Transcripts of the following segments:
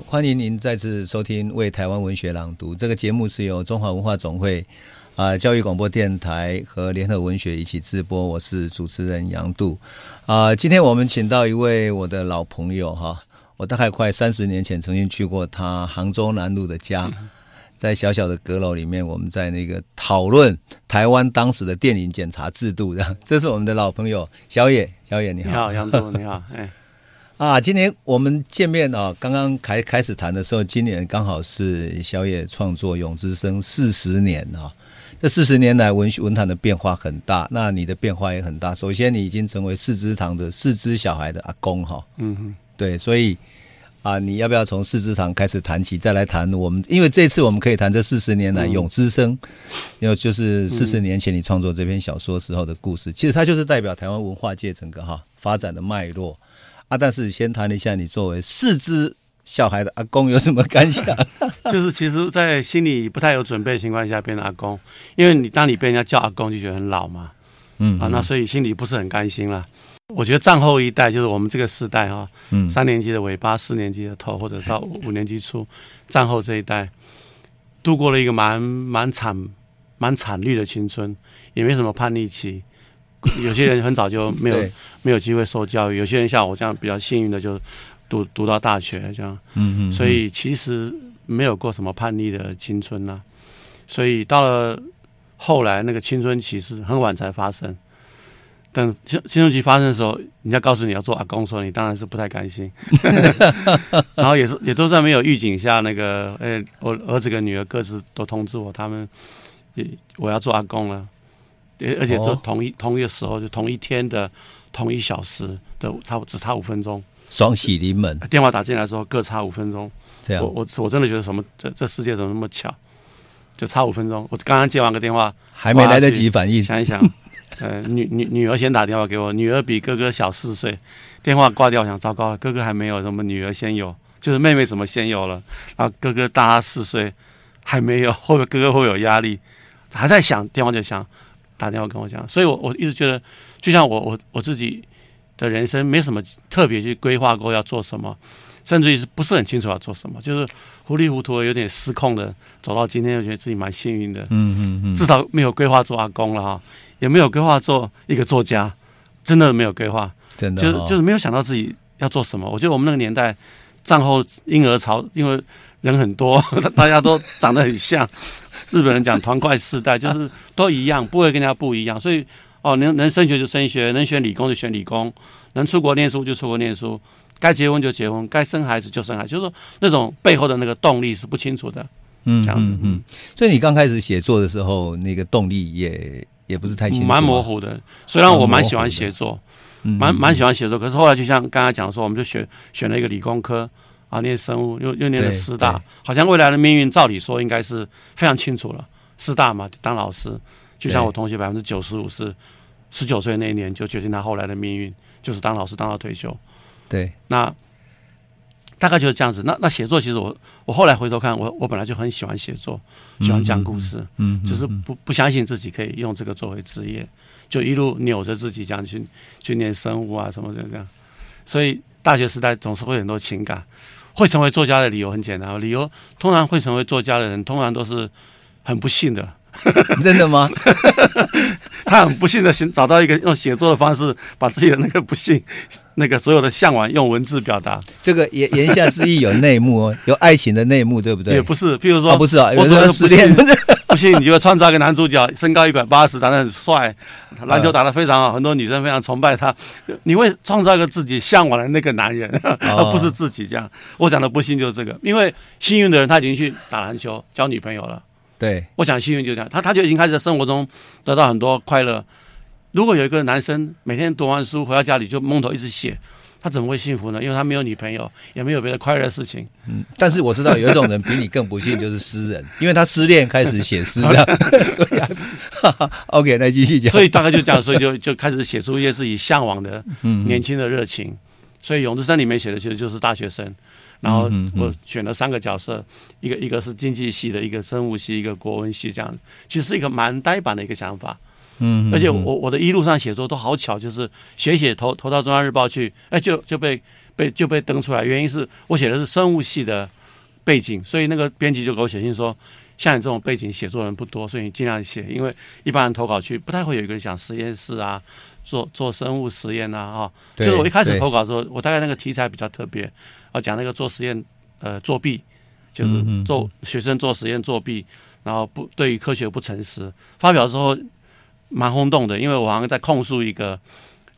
呃，欢迎您再次收听《为台湾文学朗读》这个节目，是由中华文化总会啊、呃、教育广播电台和联合文学一起直播。我是主持人杨度啊、呃。今天我们请到一位我的老朋友哈，我大概快三十年前曾经去过他杭州南路的家。嗯在小小的阁楼里面，我们在那个讨论台湾当时的电影检查制度。这是我们的老朋友小野，小野你好，你好杨度你好，哎，啊，今年我们见面啊，刚刚开开始谈的时候，今年刚好是小野创作《永之生》四十年啊。这四十年来，文学文坛的变化很大，那你的变化也很大。首先，你已经成为四芝堂的四只小孩的阿公哈，嗯哼，对，所以。啊，你要不要从四芝堂开始谈起，再来谈我们？因为这次我们可以谈这四十年来《永之生，要就是四十年前你创作这篇小说时候的故事。其实它就是代表台湾文化界整个哈发展的脉络啊。但是先谈一下你作为四只小孩的阿公有什么感想？就是其实，在心里不太有准备的情况下变成阿公，因为你当你被人家叫阿公，就觉得很老嘛，嗯啊，那所以心里不是很甘心了。我觉得战后一代就是我们这个世代哈，嗯，三年级的尾巴，四年级的头，或者到五年级初，战后这一代，度过了一个蛮蛮惨、蛮惨绿的青春，也没什么叛逆期。有些人很早就没有没有机会受教育，有些人像我这样比较幸运的就读读到大学这样，嗯嗯，所以其实没有过什么叛逆的青春呐。所以到了后来，那个青春期是很晚才发生。等青青春期发生的时候，人家告诉你要做阿公的时候，你当然是不太甘心。然后也是也都在没有预警下，那个呃、欸，我儿子跟女儿各自都通知我，他们也我要做阿公了，而且就同一同一个时候，就同一天的同一小时的差不只差五分钟，双喜临门。电话打进来的时候各差五分钟，这样。我我我真的觉得什么这这世界怎么那么巧，就差五分钟。我刚刚接完个电话，还没来得及反应，想一想。呃，女女女儿先打电话给我，女儿比哥哥小四岁，电话挂掉，我想糟糕了，哥哥还没有，怎么女儿先有，就是妹妹怎么先有了，然后哥哥大他四岁，还没有，会不会哥哥会有压力，还在想，电话就响，打电话跟我讲，所以我我一直觉得，就像我我我自己的人生没什么特别去规划过要做什么，甚至于是不是很清楚要做什么，就是糊里糊涂的，有点失控的走到今天，我觉得自己蛮幸运的，嗯嗯嗯，至少没有规划做阿公了哈。也没有规划做一个作家，真的没有规划，真的、哦、就是就是没有想到自己要做什么。我觉得我们那个年代，战后婴儿潮，因为人很多，大家都长得很像。日本人讲团块世代，就是都一样，不会跟人家不一样。所以哦，能能升学就升学，能选理工就选理工，能出国念书就出国念书，该结婚就结婚，该生孩子就生孩子，就是说那种背后的那个动力是不清楚的。嗯，这样子嗯，嗯。所以你刚开始写作的时候，那个动力也。也不是太清楚，蛮模糊的。虽然我蛮喜欢写作，蛮蛮喜欢写作，可是后来就像刚才讲说，我们就选选了一个理工科啊，念生物，又又念了师大，好像未来的命运照理说应该是非常清楚了。师大嘛，当老师，就像我同学百分之九十五是十九岁那一年就决定他后来的命运，就是当老师当到退休。对，那。大概就是这样子。那那写作其实我我后来回头看，我我本来就很喜欢写作，喜欢讲故事，嗯，只是不不相信自己可以用这个作为职业，就一路扭着自己这样去去念生物啊什么这样这样。所以大学时代总是会很多情感。会成为作家的理由很简单，理由通常会成为作家的人，通常都是很不幸的。真的吗？他很不幸的寻找到一个用写作的方式，把自己的那个不幸、那个所有的向往用文字表达。这个言言下之意有内幕哦，有爱情的内幕，对不对？也不是，譬如说，哦、不是啊，我说的是不幸，不信你就会创造一个男主角，身高一百八十，长得很帅，篮球打得非常好，很多女生非常崇拜他。你会创造一个自己向往的那个男人，而不是自己这样。我讲的不幸就是这个，因为幸运的人他已经去打篮球、交女朋友了。对，我想幸运就这样，他他就已经开始在生活中得到很多快乐。如果有一个男生每天读完书回到家里就蒙头一直写，他怎么会幸福呢？因为他没有女朋友，也没有别的快乐的事情。嗯，但是我知道有一种人比你更不幸，就是诗人，因为他失恋开始写诗这样。所以、啊哈哈，OK，那继续讲。所以大概就这样，所以就就开始写出一些自己向往的年轻的热情。嗯、所以《永之声》里面写的其实就是大学生。然后我选了三个角色，一个一个是经济系的，一个生物系，一个国文系，这样其实是一个蛮呆板的一个想法。嗯，而且我我的一路上写作都好巧，就是写写投投到中央日报去，哎，就就被被就被登出来。原因是我写的是生物系的背景，所以那个编辑就给我写信说，像你这种背景写作人不多，所以你尽量写，因为一般人投稿去不太会有一个人想实验室啊，做做生物实验啊，啊，就是我一开始投稿的时候，我大概那个题材比较特别，啊，讲那个做实验呃作弊，就是做学生做实验作弊，然后不对于科学不诚实，发表之后。蛮轰动的，因为我好像在控诉一个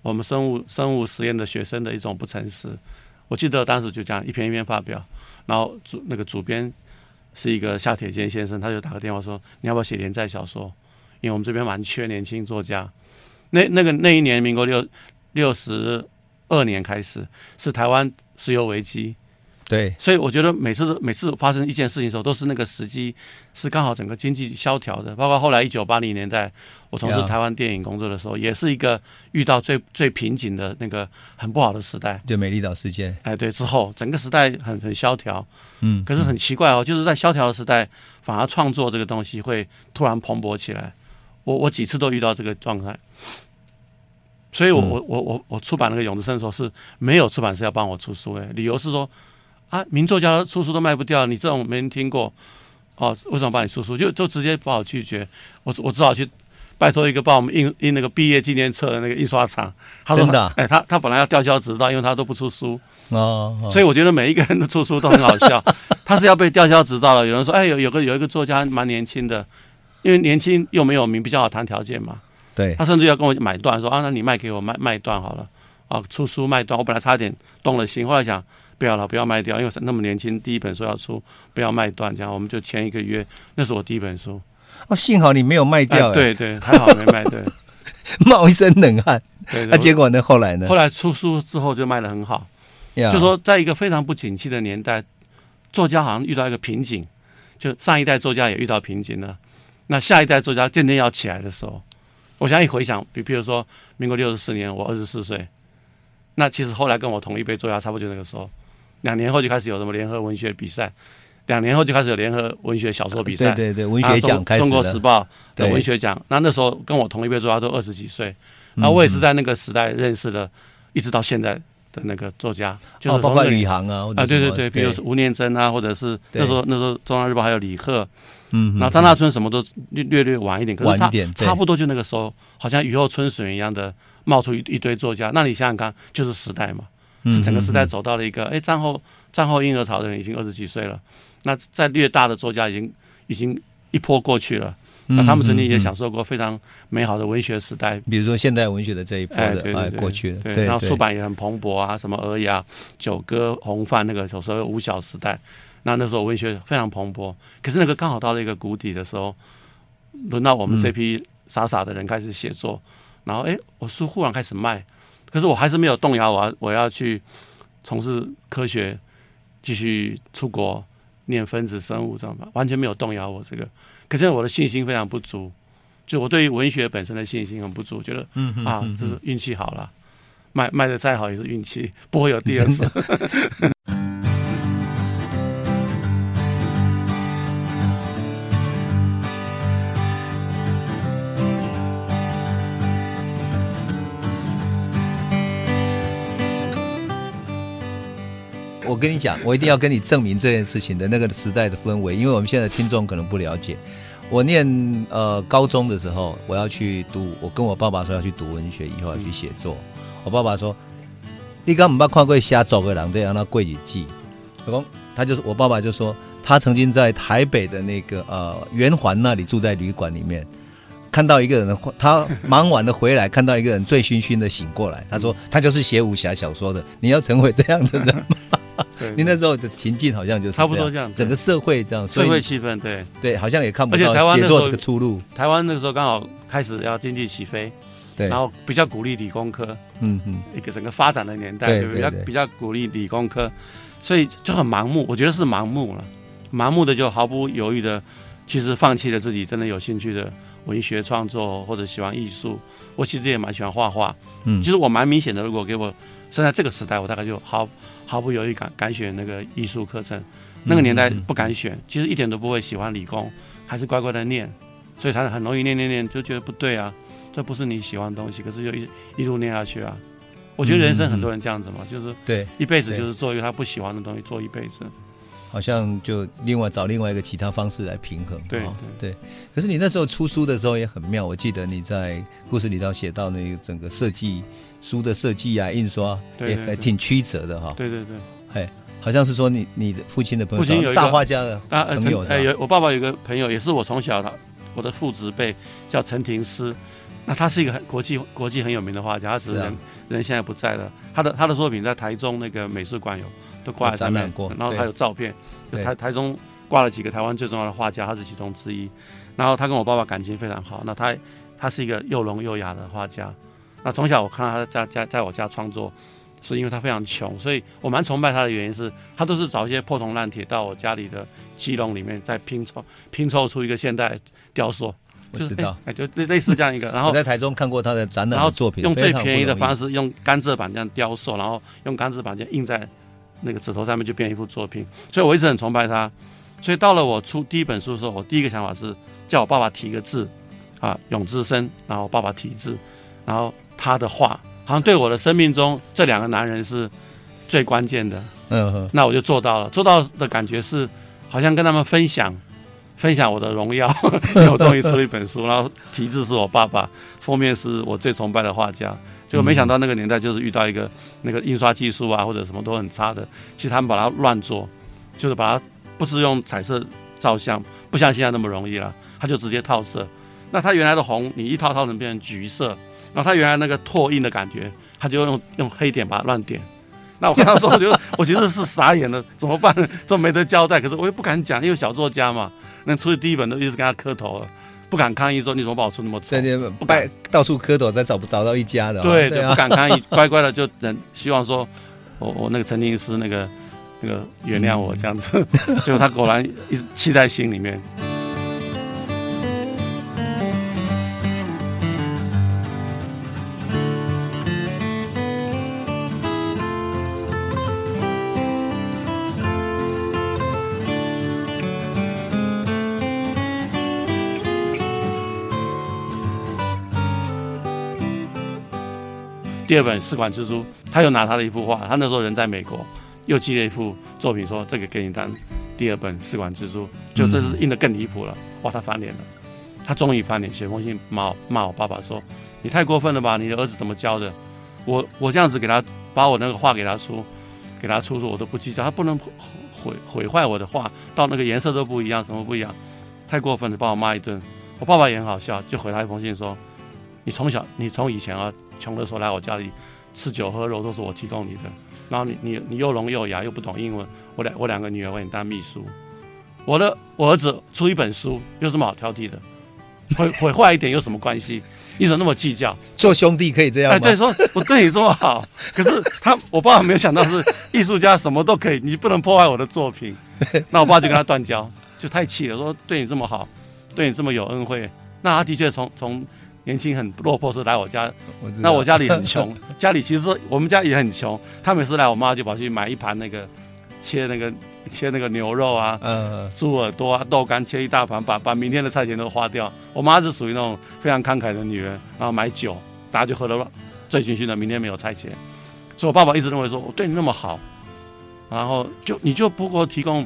我们生物生物实验的学生的一种不诚实。我记得当时就这样一篇一篇发表，然后主那个主编是一个夏铁坚先生，他就打个电话说：“你要不要写连载小说？因为我们这边蛮缺年轻作家。”那那个那一年，民国六六十二年开始，是台湾石油危机。对，所以我觉得每次每次发生一件事情的时候，都是那个时机是刚好整个经济萧条的。包括后来一九八零年代，我从事台湾电影工作的时候，也是一个遇到最最瓶颈的那个很不好的时代。就美丽岛事件，哎，对，之后整个时代很很萧条。嗯，可是很奇怪哦，就是在萧条的时代，反而创作这个东西会突然蓬勃起来。我我几次都遇到这个状态，所以我我我我我出版那个《永之声》的时候是没有出版社要帮我出书的，理由是说。啊，名作家出书都卖不掉，你这种没人听过，哦，为什么帮你出书？就就直接把我拒绝，我我只好去拜托一个帮我们印印那个毕业纪念册的那个印刷厂。他说，真的？哎，他他本来要吊销执照，因为他都不出书。哦，哦。所以我觉得每一个人的出书都很好笑。他是要被吊销执照了。有人说，哎，有有个有一个作家蛮年轻的，因为年轻又没有名，比较好谈条件嘛。对。他甚至要跟我买断，说啊，那你卖给我卖卖断好了。啊，出书卖断，我本来差点动了心，后来想。不要了，不要卖掉，因为那么年轻，第一本书要出，不要卖断，这样我们就签一个约。那是我第一本书。哦，幸好你没有卖掉。哎，对对，还好没卖。对，冒一身冷汗。对，那结果呢？后来呢？后来出书之后就卖得很好。就说在一个非常不景气的年代，作家好像遇到一个瓶颈，就上一代作家也遇到瓶颈了。那下一代作家渐渐要起来的时候，我想一回想，比比如说民国六十四年，我二十四岁，那其实后来跟我同一辈作家，差不多就那个时候。两年后就开始有什么联合文学比赛，两年后就开始有联合文学小说比赛，对对对，文学奖开始，中国时报的文学奖。那那时候跟我同一辈作家都二十几岁，那我也是在那个时代认识的，一直到现在的那个作家，就是包括李航啊，啊对对对，比如说吴念真啊，或者是那时候那时候中央日报还有李贺，嗯，然后张大春什么都略略略晚一点，可是差差不多就那个时候，好像雨后春笋一样的冒出一一堆作家。那你想想看，就是时代嘛。是整个时代走到了一个，哎，战后战后婴儿潮的人已经二十几岁了，那在略大的作家已经已经一波过去了，那他们曾经也享受过非常美好的文学时代，比如说现代文学的这一波的，哎，对对对，过去的，对，然后出版也很蓬勃啊，什么尔雅、九歌、红范那个有时候五小时代，那那时候文学非常蓬勃，可是那个刚好到了一个谷底的时候，轮到我们这批傻傻的人开始写作，然后哎，我书忽然开始卖。可是我还是没有动摇，我要我要去从事科学，继续出国念分子生物，知道吗？完全没有动摇我这个。可是我的信心非常不足，就我对于文学本身的信心很不足，觉得嗯啊，就是运气好了，卖卖的再好也是运气，不会有第二次。我跟你讲，我一定要跟你证明这件事情的那个时代的氛围，因为我们现在听众可能不了解。我念呃高中的时候，我要去读，我跟我爸爸说要去读文学，以后要去写作。我爸爸说：“你刚不看过瞎走个人，对，让他跪几记。”老公，他就是我爸爸就说，他曾经在台北的那个呃圆环那里住在旅馆里面，看到一个人的，他忙完了回来，看到一个人醉醺醺的醒过来，他说他就是写武侠小说的，你要成为这样的人吗？你那时候的情境好像就是差不多这样，整个社会这样，社会气氛对。对，好像也看不到写作这个出路。台湾那个时候刚好开始要经济起飞，对，然后比较鼓励理工科，嗯嗯，一个整个发展的年代，对对，比较比较鼓励理工科，所以就很盲目，我觉得是盲目了，盲目的就毫不犹豫的，其实放弃了自己真的有兴趣的文学创作或者喜欢艺术。我其实也蛮喜欢画画，嗯，其实我蛮明显的，如果给我生在这个时代，我大概就毫毫不犹豫敢敢选那个艺术课程。那个年代不敢选，其实一点都不会喜欢理工，还是乖乖的念，所以他很容易念念念就觉得不对啊，这不是你喜欢的东西，可是就一一路念下去啊。我觉得人生很多人这样子嘛，就是对一辈子就是做一个他不喜欢的东西做一辈子，好像就另外找另外一个其他方式来平衡。对对，对。可是你那时候出书的时候也很妙，我记得你在故事里头写到那个整个设计书的设计啊、印刷也还挺曲折的哈。对对对，哎。好像是说你你的父亲的朋友，父亲有大画家的朋友，哎，有我爸爸有个朋友，也是我从小的我的父执辈，叫陈廷师。那他是一个很国际国际很有名的画家，他只是人人现在不在了。他的他的作品在台中那个美术馆有都挂在上面过，然后还有照片。台台中挂了几个台湾最重要的画家，他是其中之一。然后他跟我爸爸感情非常好。那他他是一个又聋又哑的画家。那从小我看到他在家在我家创作。是因为他非常穷，所以我蛮崇拜他的原因是他都是找一些破铜烂铁到我家里的鸡笼里面再拼凑拼凑出一个现代雕塑。我知道，哎，就类类似这样一个。然后我在台中看过他的展览然后作品，用最便宜的方式用甘蔗板这样雕塑，然后用甘蔗板这样印在那个纸头上面，就变一幅作品。所以我一直很崇拜他。所以到了我出第一本书的时候，我第一个想法是叫我爸爸提个字啊，永之生，然后我爸爸提字，然后他的画。好像对我的生命中这两个男人是最关键的，嗯哼，那我就做到了。做到的感觉是，好像跟他们分享，分享我的荣耀，因为我终于出了一本书，然后题字是我爸爸，封面是我最崇拜的画家。结果没想到那个年代就是遇到一个那个印刷技术啊或者什么都很差的，其实他们把它乱做，就是把它不是用彩色照相，不像现在那么容易了，他就直接套色。那他原来的红，你一套套能变成橘色。然后他原来那个拓印的感觉，他就用用黑点把它乱点。那我跟他说，我觉得我其实是傻眼了，怎么办？都没得交代。可是我又不敢讲，因为小作家嘛，那出去第一本都一直跟他磕头了，不敢抗议说你怎么把我出那么丑，不敢到处磕头，再找不找到一家的、哦。对对，对啊、不敢抗议，乖乖的就等，希望说我我那个陈经师那个那个原谅我这样子。嗯、结果他果然一直气在心里面。第二本《试管蜘蛛》，他又拿他的一幅画，他那时候人在美国，又寄了一幅作品，说这个给你当第二本《试管蜘蛛》，就这是印得更离谱了，哇，他翻脸了，他终于翻脸，写封信骂我骂我爸爸说，你太过分了吧，你的儿子怎么教的？我我这样子给他把我那个画给他出，给他出书我都不计较，他不能毁毁坏我的画，到那个颜色都不一样，什么不一样，太过分了，把我骂一顿。我爸爸也很好笑，就回他一封信说，你从小你从以前啊。穷的时候来我家里吃酒喝肉都是我提供你的，然后你你你又聋又哑又不懂英文，我两我两个女儿为你当秘书，我的我儿子出一本书有什么好挑剔的？毁毁坏一点有什么关系？你怎么那么计较？做兄弟可以这样吗？哎，对，说我对你这么好，可是他我爸爸没有想到是艺术家什么都可以，你不能破坏我的作品。那我爸就跟他断交，就太气了，说对你这么好，对你这么有恩惠，那他的确从从。年轻很落魄是来我家，我那我家里很穷，家里其实我们家也很穷。他每次来，我妈就跑去买一盘那个切那个切那个牛肉啊，嗯，猪耳朵啊，豆干切一大盘，把把明天的菜钱都花掉。我妈是属于那种非常慷慨的女人，然后买酒，大家就喝得醉醺醺的，明天没有菜钱。所以我爸爸一直认为说，我对你那么好，然后就你就不给我提供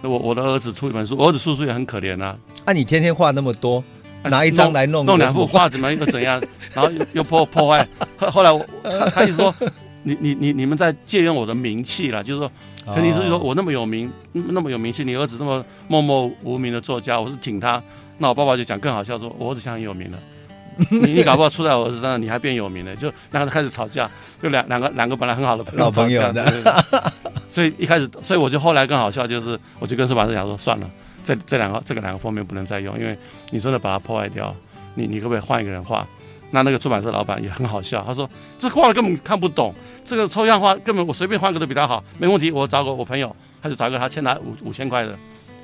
我我的儿子出一本书，我儿子叔叔也很可怜啊。啊，你天天话那么多。拿一张来弄弄两幅画，怎么又怎样？然后又又破破坏。后后来我他他就说，你你你你们在借用我的名气了，就是说，陈廷师说我那么有名，那么有名气，你儿子这么默默无名的作家，我是挺他。那我爸爸就讲更好笑，说我儿子现在很有名了，你你搞不好出在我儿子身上，你还变有名了。就两个开始吵架，就两两个两个本来很好的老朋友的，所以一开始，所以我就后来更好笑，就是我就跟出版社讲说，算了。这这两个这个两个封面不能再用，因为你真的把它破坏掉，你你可不可以换一个人画？那那个出版社老板也很好笑，他说这画的根本看不懂，这个抽象画根本我随便画个都比他好，没问题，我找个我朋友，他就找个他欠他五五千块的，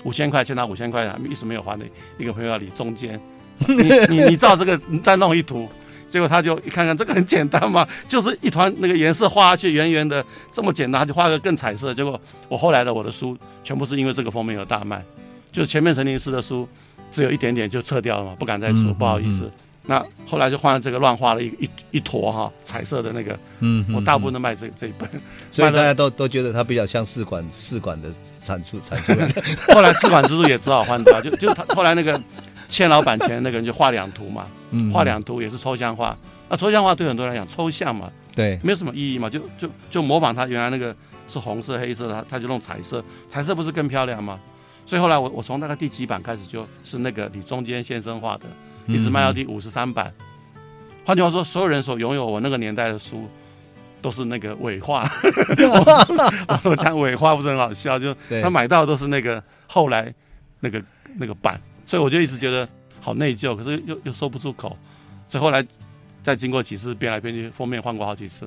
五千块欠他五千块的，一直没有还的一个朋友要理中间，你你你照这个你再弄一图，结果他就一看看这个很简单嘛，就是一团那个颜色画下去圆圆的这么简单，他就画个更彩色，结果我后来的我的书全部是因为这个封面而大卖，就前面陈林师的书只有一点点就撤掉了嘛，不敢再出，不好意思。那后来就换了这个乱画了一一一坨哈彩色的那个，嗯，我大部分都卖这这一本，所以大家都都觉得它比较像试管试管的产出产出。后来试管之书也只好换掉，就就他后来那个欠老板钱那个人就画两图嘛，画两图也是抽象画，那抽象画对很多人来讲抽象嘛，对，没有什么意义嘛，就就就模仿他原来那个是红色黑色的，他他就弄彩色，彩色不是更漂亮吗？所以后来我我从大概第几版开始就是那个李中坚先生画的。一直卖到第五十三版。换句话说，所有人所拥有我那个年代的书，都是那个伪画。我讲伪画不是很好笑，就他买到的都是那个后来那个那个版，所以我就一直觉得好内疚，可是又又说不出口。所以后来再经过几次变来变去，封面换过好几次，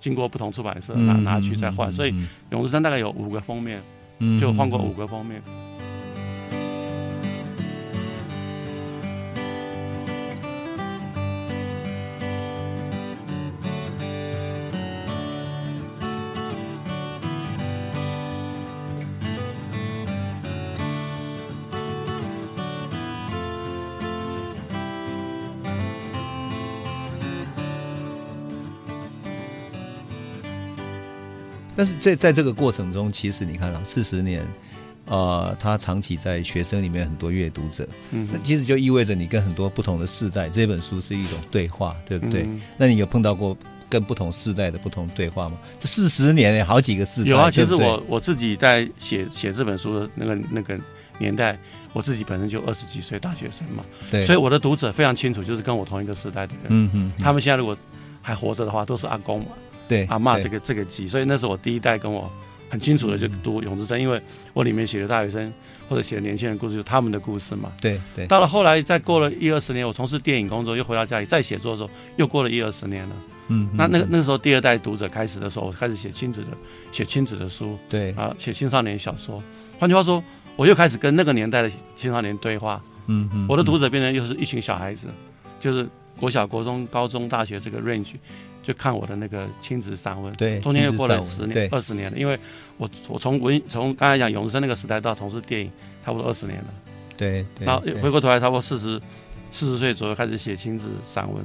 经过不同出版社拿拿去再换。所以勇之山大概有五个封面，就换过五个封面。但是在在这个过程中，其实你看啊，四十年，呃，他长期在学生里面很多阅读者，嗯，那其实就意味着你跟很多不同的世代，这本书是一种对话，对不对？嗯、那你有碰到过跟不同世代的不同对话吗？这四十年，好几个世代。有啊，其实我我自己在写写这本书的那个那个年代，我自己本身就二十几岁大学生嘛，对，所以我的读者非常清楚，就是跟我同一个时代的人，嗯嗯，他们现在如果还活着的话，都是阿公嘛。对，阿嬷这个这个鸡，所以那是我第一代跟我很清楚的就读《永之声》，因为我里面写的大学生或者写的年轻人故事，就是他们的故事嘛。对对。到了后来，再过了一二十年，我从事电影工作，又回到家里再写作的时候，又过了一二十年了。嗯。那那个那个时候，第二代读者开始的时候，我开始写亲子的，写亲子的书。对。啊，写青少年小说。换句话说，我又开始跟那个年代的青少年对话。嗯嗯。我的读者变成又是一群小孩子，就是国小、国中、高中、大学这个 range。就看我的那个亲子散文，对，中间又过了十年、二十年了，因为我我从文从刚才讲永生那个时代到从事电影，差不多二十年了，对，然后回过头来，差不多四十四十岁左右开始写亲子散文，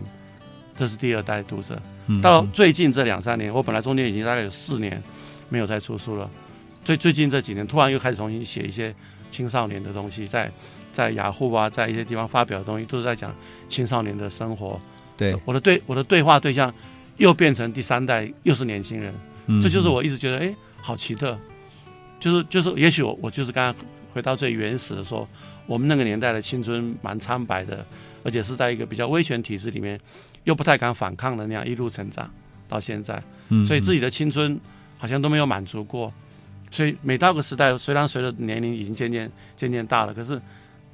这是第二代读者。到最近这两三年，我本来中间已经大概有四年没有再出书了，最最近这几年突然又开始重新写一些青少年的东西，在在雅虎啊，在一些地方发表的东西，都是在讲青少年的生活。对，我的对我的对话对象。又变成第三代，又是年轻人，嗯、这就是我一直觉得，哎，好奇特，就是就是，也许我我就是刚刚回到最原始的说，我们那个年代的青春蛮苍白的，而且是在一个比较威权体制里面，又不太敢反抗的那样一路成长到现在，所以自己的青春好像都没有满足过，所以每到个时代，虽然随着年龄已经渐渐渐渐大了，可是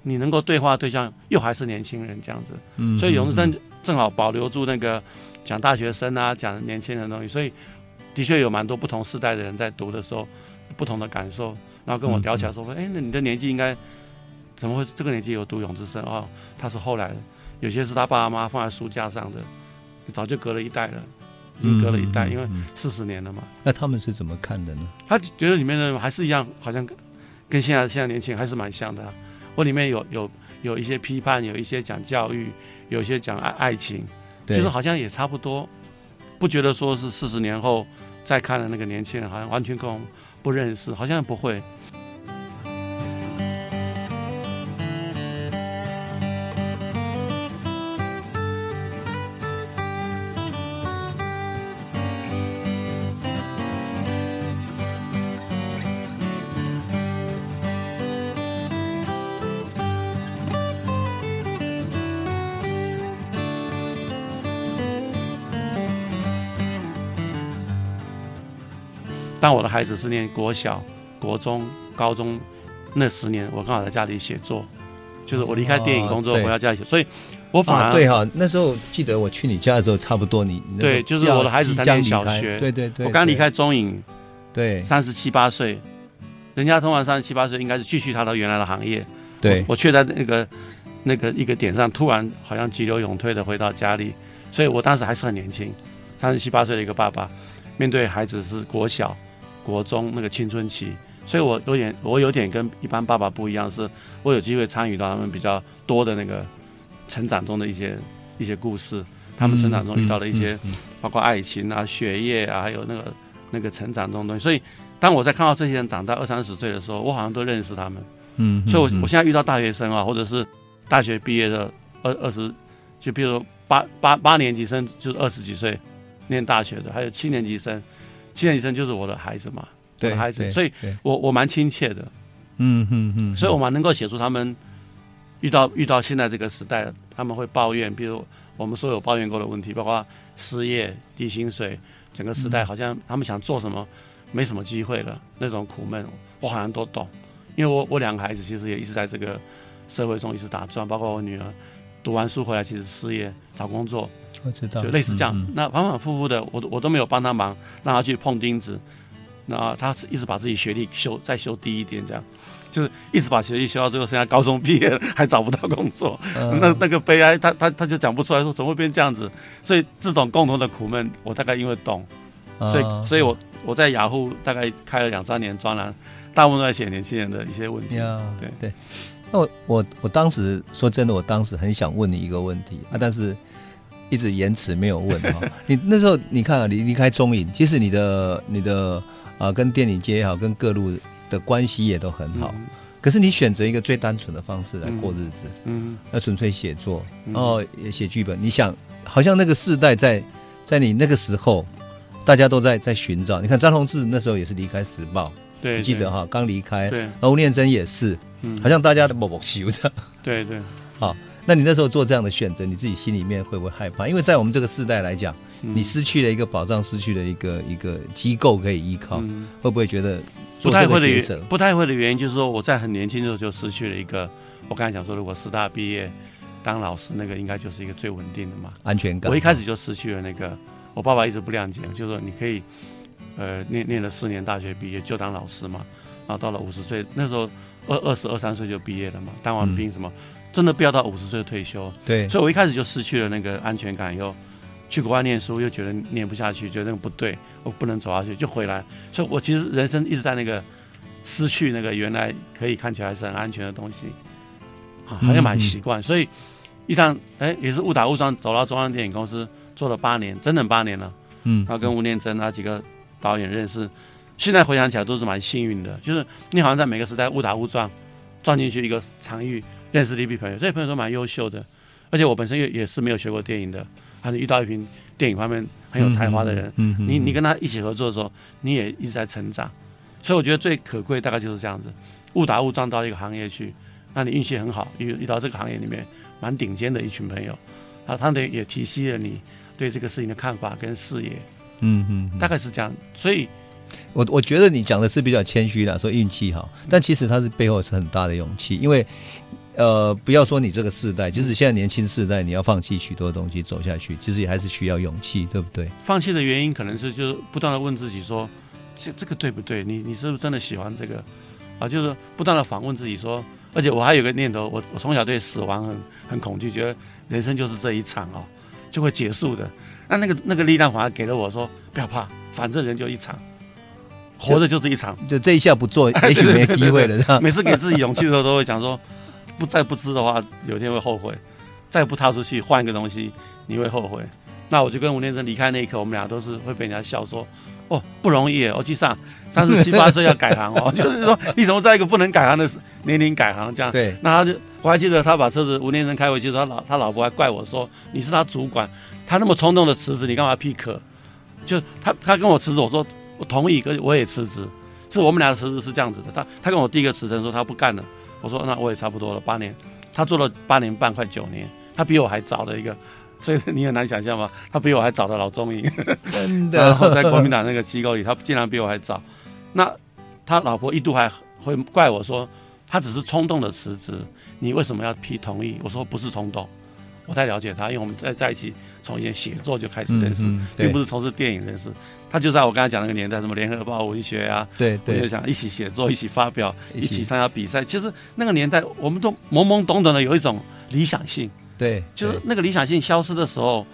你能够对话对象又还是年轻人这样子，所以永生正好保留住那个。讲大学生啊，讲年轻人的东西，所以的确有蛮多不同世代的人在读的时候，不同的感受，然后跟我聊起来说：“哎、那你的年纪应该怎么会这个年纪有读《勇之声》哦？他是后来的，有些是他爸爸妈妈放在书架上的，早就隔了一代了，已经隔了一代，因为四十年了嘛。那他们是怎么看的呢？他觉得里面的还是一样，好像跟现在现在年轻人还是蛮像的、啊。我里面有有有一些批判，有一些讲教育，有一些讲爱爱情。”就是好像也差不多，不觉得说是四十年后再看的那个年轻人，好像完全跟我们不认识，好像不会。当我的孩子是念国小、国中、高中那十年，我刚好在家里写作，就是我离开电影工作回到家里写，所以我反而对哈，那时候记得我去你家的时候，差不多你对，就是我的孩子才念小学，对对对，我刚离开中影，对，三十七八岁，人家通常三十七八岁应该是继续他的原来的行业，对，我却在那个那个一个点上突然好像急流勇退的回到家里，所以我当时还是很年轻，三十七八岁的一个爸爸，面对孩子是国小、国中那个青春期。所以，我有点，我有点跟一般爸爸不一样，是我有机会参与到他们比较多的那个成长中的一些一些故事，他们成长中遇到的一些，包括爱情啊、学业啊，还有那个那个成长中的东西。所以，当我在看到这些人长大二三十岁的时候，我好像都认识他们。嗯，所以我我现在遇到大学生啊，或者是大学毕业的二二十，就比如说八八八年级生，就是二十几岁念大学的，还有七年级生，七年级生就是我的孩子嘛。对孩子，所以我我蛮亲切的，嗯嗯嗯，所以我蛮能够写出他们遇到遇到现在这个时代，他们会抱怨，比如我们所有抱怨过的问题，包括失业、低薪水，整个时代好像他们想做什么没什么机会了，那种苦闷，我好像都懂，因为我我两个孩子其实也一直在这个社会中一直打转，包括我女儿读完书回来其实失业找工作，我知道，就类似这样，那反反复复的，我我都没有帮他忙，让他去碰钉子。那他是一直把自己学历修再修低一点，这样，就是一直把学历修到最后，现在高中毕业还找不到工作，嗯、那那个悲哀，他他他就讲不出来，说怎么会变这样子？所以这种共同的苦闷，我大概因为懂，所以所以我我在雅虎大概开了两三年专栏，大部分都在写年轻人的一些问题。对。对，那我我我当时说真的，我当时很想问你一个问题啊，但是一直延迟没有问哈。你那时候你看啊，你离开中影，其实你的你的。啊，跟电影界也好，跟各路的关系也都很好。嗯、可是你选择一个最单纯的方式来过日子，嗯，要纯粹写作，然后也写剧本。你想，好像那个世代在在你那个时候，大家都在在寻找。你看张宏志那时候也是离开时报，对，你记得哈，刚离开。对，然后吴念真也是，嗯，好像大家都默默修着。对对，好，那你那时候做这样的选择，你自己心里面会不会害怕？因为在我们这个世代来讲。你失去了一个保障，失去了一个一个机构可以依靠，嗯、会不会觉得不太会的原不太会的原因就是说，我在很年轻的时候就失去了一个。我刚才讲说，如果师大毕业当老师，那个应该就是一个最稳定的嘛，安全感。我一开始就失去了那个，我爸爸一直不谅解，就是说你可以呃念念了四年大学毕业就当老师嘛，然后到了五十岁那时候二二十二三岁就毕业了嘛，当完兵什么，嗯、真的不要到五十岁退休。对，所以我一开始就失去了那个安全感，以后。去国外念书，又觉得念不下去，觉得那个不对，我不能走下去，就回来。所以我其实人生一直在那个失去那个原来可以看起来是很安全的东西，啊，好像蛮习惯。所以一旦哎，也是误打误撞走到中央电影公司做了八年，整整八年了。嗯，然后跟吴念真那几个导演认识，现在回想起来都是蛮幸运的，就是你好像在每个时代误打误撞撞进去一个场域，认识了一批朋友，这些朋友都蛮优秀的，而且我本身也也是没有学过电影的。还是遇到一群电影方面很有才华的人，嗯，你你跟他一起合作的时候，你也一直在成长，所以我觉得最可贵大概就是这样子，误打误撞到一个行业去，那你运气很好，遇遇到这个行业里面蛮顶尖的一群朋友，啊，他们也提携了你对这个事情的看法跟视野，嗯嗯，大概是这样，所以，我我觉得你讲的是比较谦虚的，说运气好，但其实他是背后是很大的勇气，因为。呃，不要说你这个世代，即使现在年轻世代，你要放弃许多东西走下去，其实也还是需要勇气，对不对？放弃的原因可能是就是不断的问自己说，这这个对不对？你你是不是真的喜欢这个？啊，就是不断的反问自己说，而且我还有个念头，我我从小对死亡很很恐惧，觉得人生就是这一场哦，就会结束的。那那个那个力量反而给了我说，不要怕，反正人就一场，活着就是一场，就，就这一下不做，也许没机会了。每次给自己勇气的时候，都会讲说。不再不知的话，有一天会后悔；再不踏出去换一个东西，你会后悔。那我就跟吴念真离开那一刻，我们俩都是会被人家笑说：“哦，不容易。”我去上三十七八岁要改行哦，就是说你怎么在一个不能改行的年龄改行这样？对。那他就我还记得他把车子吴念真开回去，他老他老婆还怪我说：“你是他主管，他那么冲动的辞职，你干嘛批可？”就他他跟我辞职，我说我同意，可是我也辞职。是我们俩的辞职是这样子的。他他跟我第一个辞呈说他不干了。我说那我也差不多了，八年，他做了八年半，快九年，他比我还早的一个，所以你很难想象吧？他比我还早的老中医，真的。然后在国民党那个机构里，他竟然比我还早。那他老婆一度还会怪我说，他只是冲动的辞职，你为什么要批同意？我说不是冲动，我太了解他，因为我们在在一起从以前写作就开始认识，并不是从事电影认识。他就在我刚才讲那个年代，什么联合报文学啊，对对，我就想一起写作，一起发表，一起参加比赛。其实那个年代，我们都懵懵懂懂的有一种理想性，对，就是那个理想性消失的时候，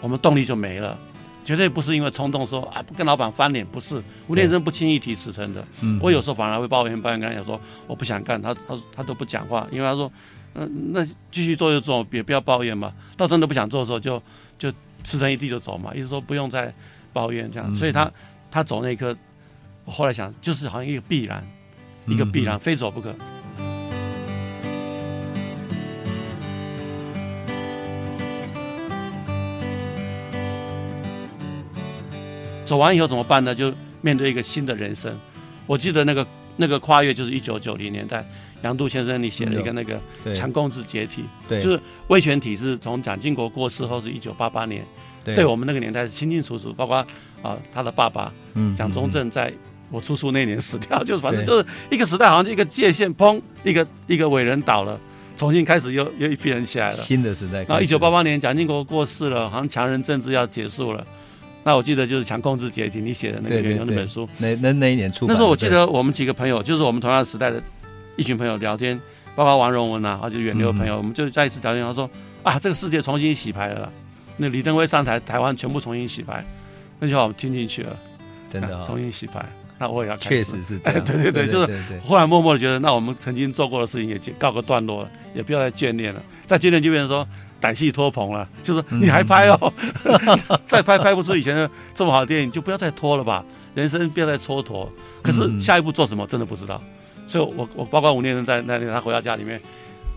我们动力就没了。绝对不是因为冲动说啊，不跟老板翻脸，不是吴念真不轻易提辞呈的。嗯，我有时候反而会抱怨抱怨，跟他讲说我不想干，他他他都不讲话，因为他说，嗯、呃，那继续做就做，也不要抱怨嘛。到真的不想做的时候就，就就辞呈一地就走嘛，意思说不用再抱怨这样。所以他他走那一刻，我后来想就是好像一个必然，一个必然，非走不可。走完以后怎么办呢？就面对一个新的人生。我记得那个那个跨越就是一九九零年代，杨度先生你写了一个那个强共治解体，对，就是威权体制从蒋经国过世后是一九八八年，对，对我们那个年代是清清楚楚，包括啊他的爸爸蒋中正在我出书那年死掉，就是反正就是一个时代好像就一个界限，砰，一个一个伟人倒了，重新开始又又一批人起来了，新的时代。然后一九八八年蒋经国过世了，好像强人政治要结束了。那我记得就是强控制解体，你写的那个远流那本书，那那那一年出版。那时候我记得我们几个朋友，就是我们同样时代的一群朋友聊天，包括王荣文啊，或者远流的朋友，嗯、我们就再一次聊天，他说啊，这个世界重新洗牌了，那李登辉上台，台湾全部重新洗牌，那句话我们听进去了，真的、哦啊、重新洗牌，那我也要。确实是这样，哎、对对对，就是忽然默默的觉得，那我们曾经做过的事情也告个段落了，也不要再眷恋了，再眷恋就变成说。胆戏拖棚了，就是你还拍哦，嗯、再拍拍不出以前的这么好的电影，就不要再拖了吧。人生不要再蹉跎。可是下一步做什么，真的不知道。所以我我包括吴念真在那里，他回到家里面，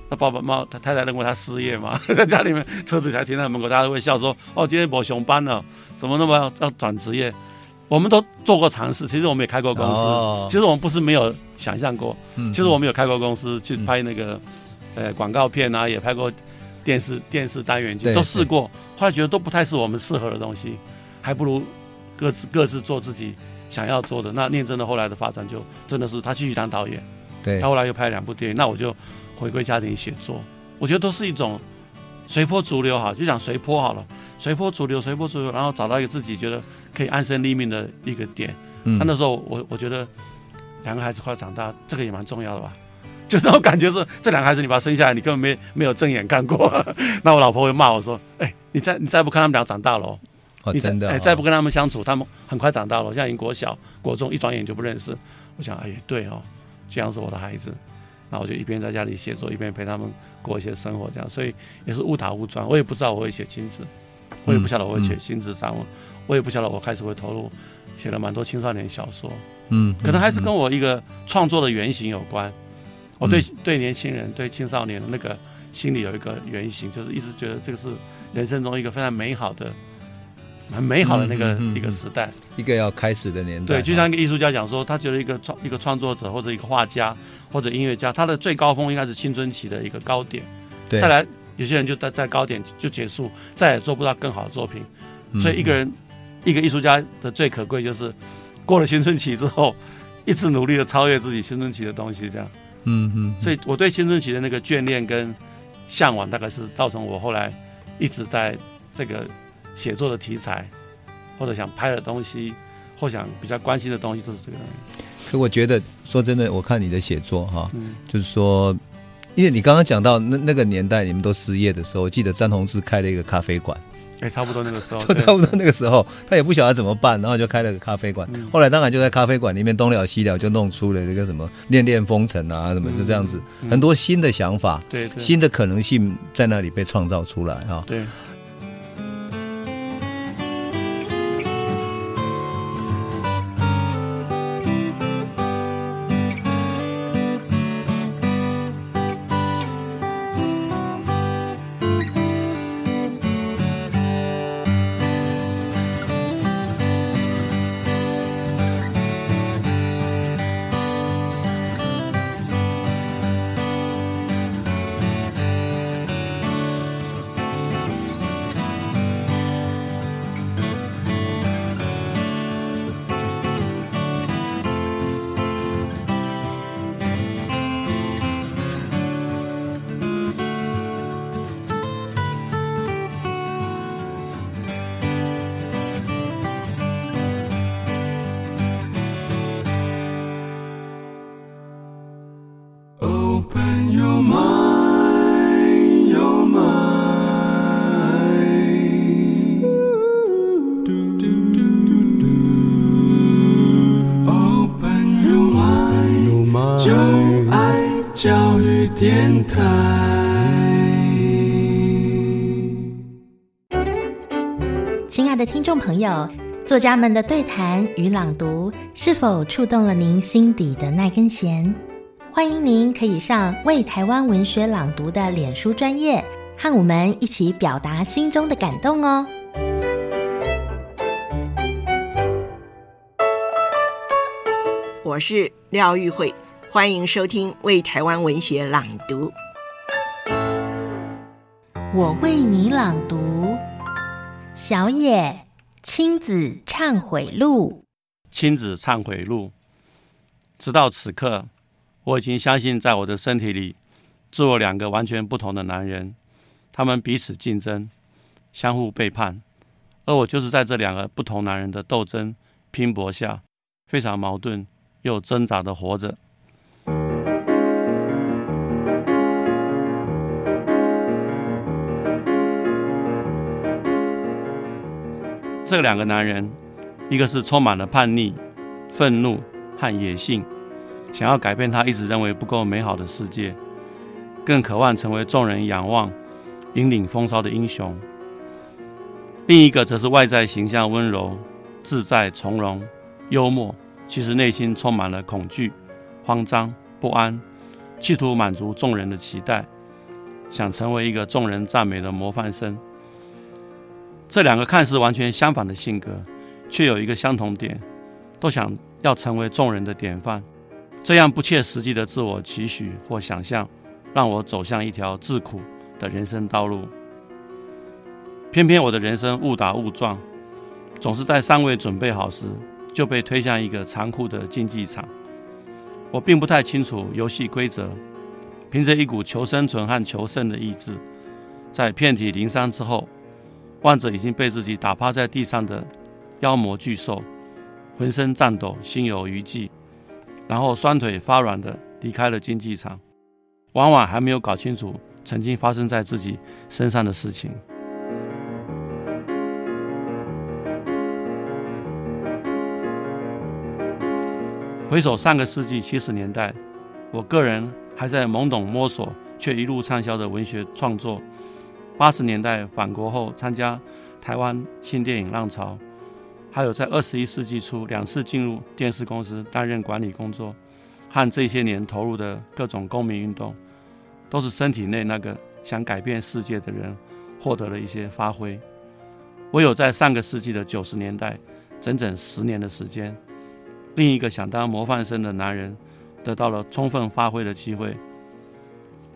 他爸爸妈妈他太太认为他失业嘛，在家里面车子才停在门口，大家都会笑说：“哦，今天没上班了，怎么那么要要转职业？”我们都做过尝试，其实我们也开过公司，哦、其实我们不是没有想象过，嗯、其实我们有开过公司去拍那个、嗯、呃广告片啊，也拍过。电视电视单元剧都试过，后来觉得都不太是我们适合的东西，还不如各自各自做自己想要做的。那念真的后来的发展就真的是他继续当导演，对，他后来又拍了两部电影，那我就回归家庭写作。我觉得都是一种随波逐流哈，就讲随波好了，随波逐流，随波逐流，然后找到一个自己觉得可以安身立命的一个点。嗯，他那时候我我觉得两个孩子快长大，这个也蛮重要的吧。就那种感觉是，这两个孩子你把他生下来，你根本没没有正眼看过。那我老婆会骂我说：“哎、欸，你再你再不看他们俩长大了，哦，真的，哎、欸，再不跟他们相处，他们很快长大了，现在已经国小、国中，一转眼就不认识。”我想，哎，对哦，这样是我的孩子。那我就一边在家里写作，一边陪他们过一些生活，这样，所以也是误打误撞。我也不知道我会写亲子，我也不晓得我会写亲子散文，嗯嗯、我也不晓得我开始会投入写了蛮多青少年小说。嗯，可能还是跟我一个创作的原型有关。我对对年轻人、对青少年的那个心里有一个原型，就是一直觉得这个是人生中一个非常美好的、很美好的那个一个时代，一个要开始的年代。对，就像一个艺术家讲说，他觉得一个创一个创作者或者一个画家或者音乐家，他的最高峰应该是青春期的一个高点。对，再来有些人就在在高点就结束，再也做不到更好的作品。所以一个人一个艺术家的最可贵就是过了青春期之后，一直努力的超越自己青春期的东西，这样。嗯嗯，所以我对青春期的那个眷恋跟向往，大概是造成我后来一直在这个写作的题材，或者想拍的东西，或想比较关心的东西，都是这个东西。可我觉得说真的，我看你的写作哈，嗯、就是说，因为你刚刚讲到那那个年代你们都失业的时候，我记得詹宏志开了一个咖啡馆。哎，差不多那个时候，就差不多那个时候，他也不晓得怎么办，然后就开了个咖啡馆。后来当然就在咖啡馆里面东聊西聊，就弄出了一个什么《恋恋风尘》啊，什么就这样子，很多新的想法，对，新的可能性在那里被创造出来啊。对。电台。亲爱的听众朋友，作家们的对谈与朗读是否触动了您心底的那根弦？欢迎您可以上为台湾文学朗读的脸书专业，和我们一起表达心中的感动哦。我是廖玉蕙，欢迎收听为台湾文学朗读。我为你朗读，小野亲子忏悔录。亲子忏悔录，直到此刻。我已经相信，在我的身体里住了两个完全不同的男人，他们彼此竞争，相互背叛，而我就是在这两个不同男人的斗争、拼搏下，非常矛盾又挣扎的活着。这两个男人，一个是充满了叛逆、愤怒和野性。想要改变他一直认为不够美好的世界，更渴望成为众人仰望、引领风骚的英雄。另一个则是外在形象温柔、自在从容、幽默，其实内心充满了恐惧、慌张、不安，企图满足众人的期待，想成为一个众人赞美的模范生。这两个看似完全相反的性格，却有一个相同点，都想要成为众人的典范。这样不切实际的自我期许或想象，让我走向一条自苦的人生道路。偏偏我的人生误打误撞，总是在尚未准备好时就被推向一个残酷的竞技场。我并不太清楚游戏规则，凭着一股求生存和求胜的意志，在遍体鳞伤之后，望着已经被自己打趴在地上的妖魔巨兽，浑身颤抖，心有余悸。然后双腿发软的离开了竞技场，往往还没有搞清楚曾经发生在自己身上的事情。回首上个世纪七十年代，我个人还在懵懂摸索却一路畅销的文学创作；八十年代返国后参加台湾新电影浪潮。还有在二十一世纪初两次进入电视公司担任管理工作，和这些年投入的各种公民运动，都是身体内那个想改变世界的人获得了一些发挥。唯有在上个世纪的九十年代，整整十年的时间，另一个想当模范生的男人得到了充分发挥的机会。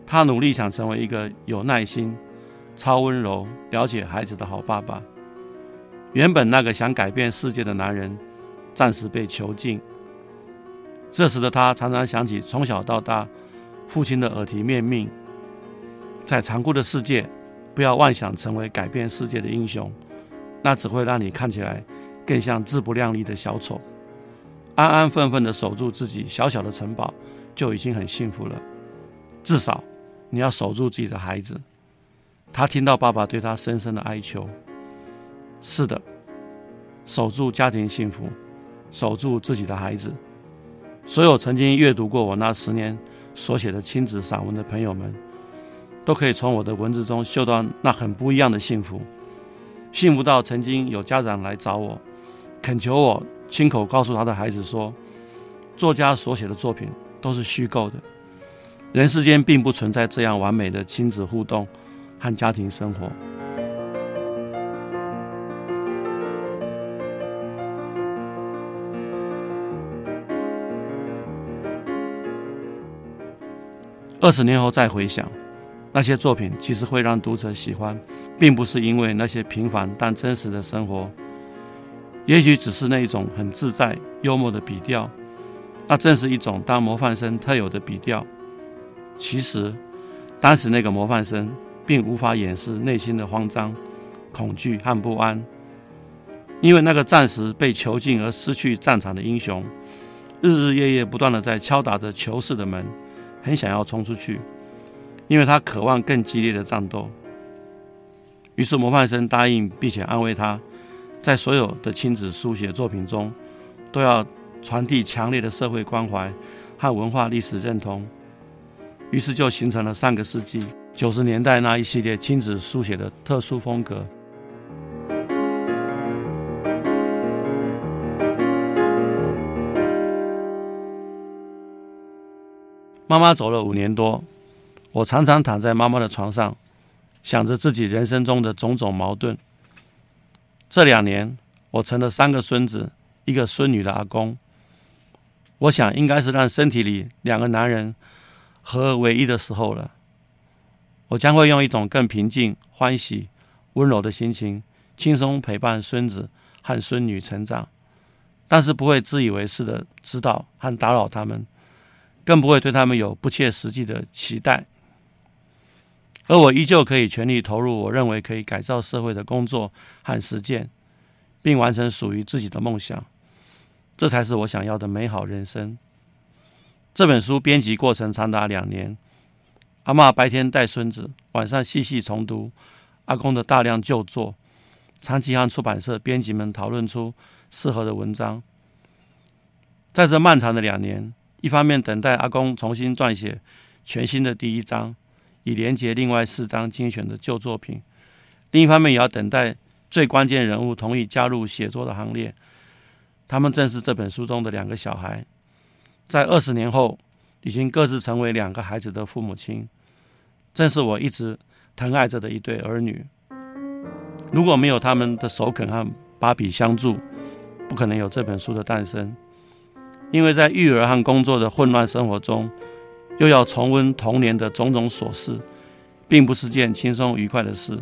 他努力想成为一个有耐心、超温柔、了解孩子的好爸爸。原本那个想改变世界的男人，暂时被囚禁。这时的他常常想起从小到大父亲的耳提面命：在残酷的世界，不要妄想成为改变世界的英雄，那只会让你看起来更像自不量力的小丑。安安分分地守住自己小小的城堡，就已经很幸福了。至少你要守住自己的孩子。他听到爸爸对他深深的哀求。是的，守住家庭幸福，守住自己的孩子。所有曾经阅读过我那十年所写的亲子散文的朋友们，都可以从我的文字中嗅到那很不一样的幸福。幸福到曾经有家长来找我，恳求我亲口告诉他的孩子说，作家所写的作品都是虚构的，人世间并不存在这样完美的亲子互动和家庭生活。二十年后再回想，那些作品其实会让读者喜欢，并不是因为那些平凡但真实的生活，也许只是那一种很自在、幽默的笔调，那正是一种当模范生特有的笔调。其实，当时那个模范生并无法掩饰内心的慌张、恐惧和不安，因为那个暂时被囚禁而失去战场的英雄，日日夜夜不断地在敲打着囚室的门。很想要冲出去，因为他渴望更激烈的战斗。于是模范生答应，并且安慰他，在所有的亲子书写作品中，都要传递强烈的社会关怀和文化历史认同。于是就形成了上个世纪九十年代那一系列亲子书写的特殊风格。妈妈走了五年多，我常常躺在妈妈的床上，想着自己人生中的种种矛盾。这两年，我成了三个孙子、一个孙女的阿公。我想，应该是让身体里两个男人合而为一的时候了。我将会用一种更平静、欢喜、温柔的心情，轻松陪伴孙子和孙女成长，但是不会自以为是的指导和打扰他们。更不会对他们有不切实际的期待，而我依旧可以全力投入我认为可以改造社会的工作和实践，并完成属于自己的梦想。这才是我想要的美好人生。这本书编辑过程长达两年，阿嬷白天带孙子，晚上细细重读阿公的大量旧作，长期和出版社编辑们讨论出适合的文章。在这漫长的两年。一方面等待阿公重新撰写全新的第一章，以连接另外四张精选的旧作品；另一方面也要等待最关键人物同意加入写作的行列。他们正是这本书中的两个小孩，在二十年后已经各自成为两个孩子的父母亲，正是我一直疼爱着的一对儿女。如果没有他们的首肯和把笔相助，不可能有这本书的诞生。因为在育儿和工作的混乱生活中，又要重温童年的种种琐事，并不是件轻松愉快的事。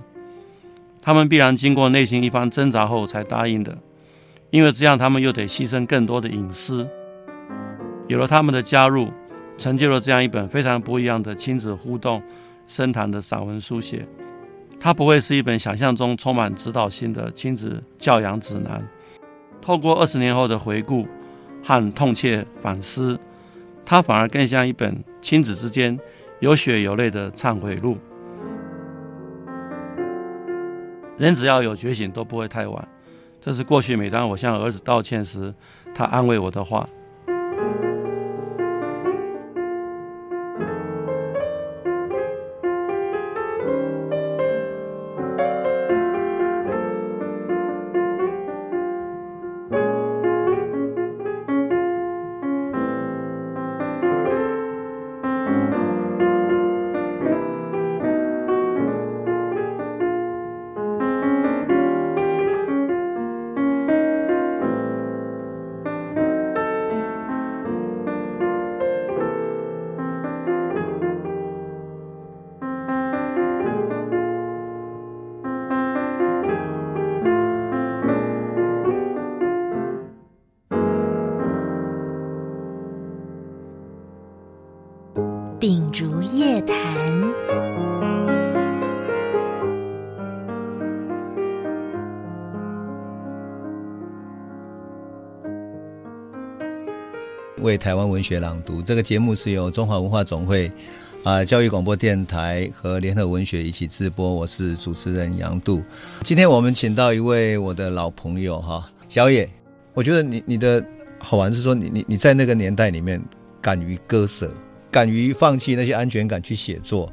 他们必然经过内心一番挣扎后才答应的，因为这样他们又得牺牲更多的隐私。有了他们的加入，成就了这样一本非常不一样的亲子互动、深谈的散文书写。它不会是一本想象中充满指导性的亲子教养指南。透过二十年后的回顾。和痛切反思，它反而更像一本亲子之间有血有泪的忏悔录。人只要有觉醒，都不会太晚。这是过去每当我向儿子道歉时，他安慰我的话。为台湾文学朗读这个节目是由中华文化总会啊、呃、教育广播电台和联合文学一起直播。我是主持人杨度。今天我们请到一位我的老朋友哈，小野。我觉得你你的好玩是说你你你在那个年代里面敢于割舍。敢于放弃那些安全感去写作，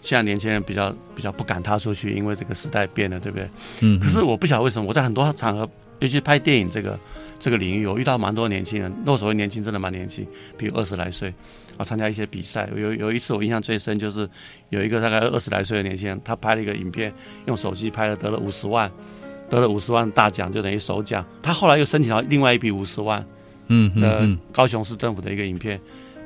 现在年轻人比较比较不敢踏出去，因为这个时代变了，对不对？嗯。可是我不晓得为什么，我在很多场合，尤其拍电影这个这个领域，我遇到蛮多年轻人。那所谓年轻，真的蛮年轻，比如二十来岁啊，参加一些比赛。有有一次我印象最深，就是有一个大概二十来岁的年轻人，他拍了一个影片，用手机拍了，得了五十万，得了五十万大奖，就等于首奖。他后来又申请到另外一笔五十万，嗯，呃，高雄市政府的一个影片，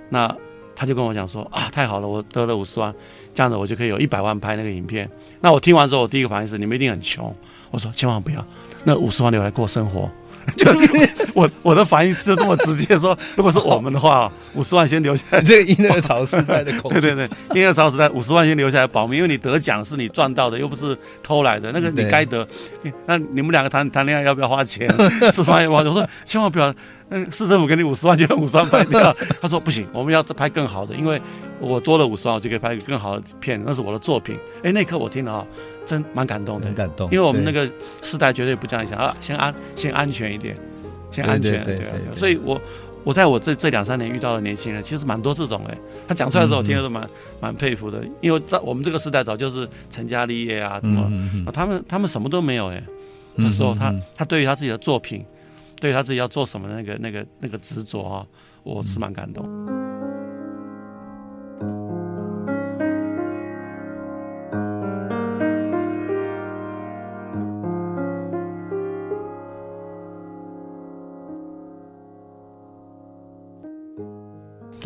那。他就跟我讲说啊，太好了，我得了五十万，这样子我就可以有一百万拍那个影片。那我听完之后，我第一个反应是你们一定很穷。我说千万不要，那五十万留来过生活。就 我我的反应就这么直接说，如果是我们的话，五十万先留下来。这个婴儿潮时代的恐惧。对对对，婴儿潮时代五十万先留下来保命，因为你得奖是你赚到的，又不是偷来的，那个你该得。那你们两个谈谈恋爱要不要花钱？吃饭要不要？我说千万不要。嗯，市政府给你五十万就用五十万拍掉。他说不行，我们要拍更好的，因为我多了五十万，我就可以拍一个更好的片，那是我的作品。哎，那一刻我听了啊，真蛮感动的，很感动。因为我们那个世代绝对不这样想啊，先安先安全一点，先安全。对对。所以我我在我这这两三年遇到的年轻人，其实蛮多这种哎，他讲出来的时候，我听了都蛮蛮佩服的。因为到我们这个时代早就是成家立业啊，什么，他们他们什么都没有哎，那时候他他对于他自己的作品。对他自己要做什么的那个、那个、那个执着啊，我是蛮感动。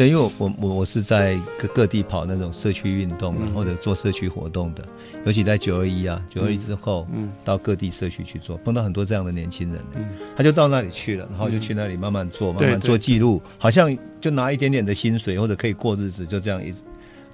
对，因为我我我是在各各地跑那种社区运动，嗯、或者做社区活动的，尤其在九二一啊，九二一之后，嗯，到各地社区去做，碰到很多这样的年轻人，嗯，他就到那里去了，然后就去那里慢慢做，嗯、慢慢做记录，好像就拿一点点的薪水或者可以过日子，就这样一直。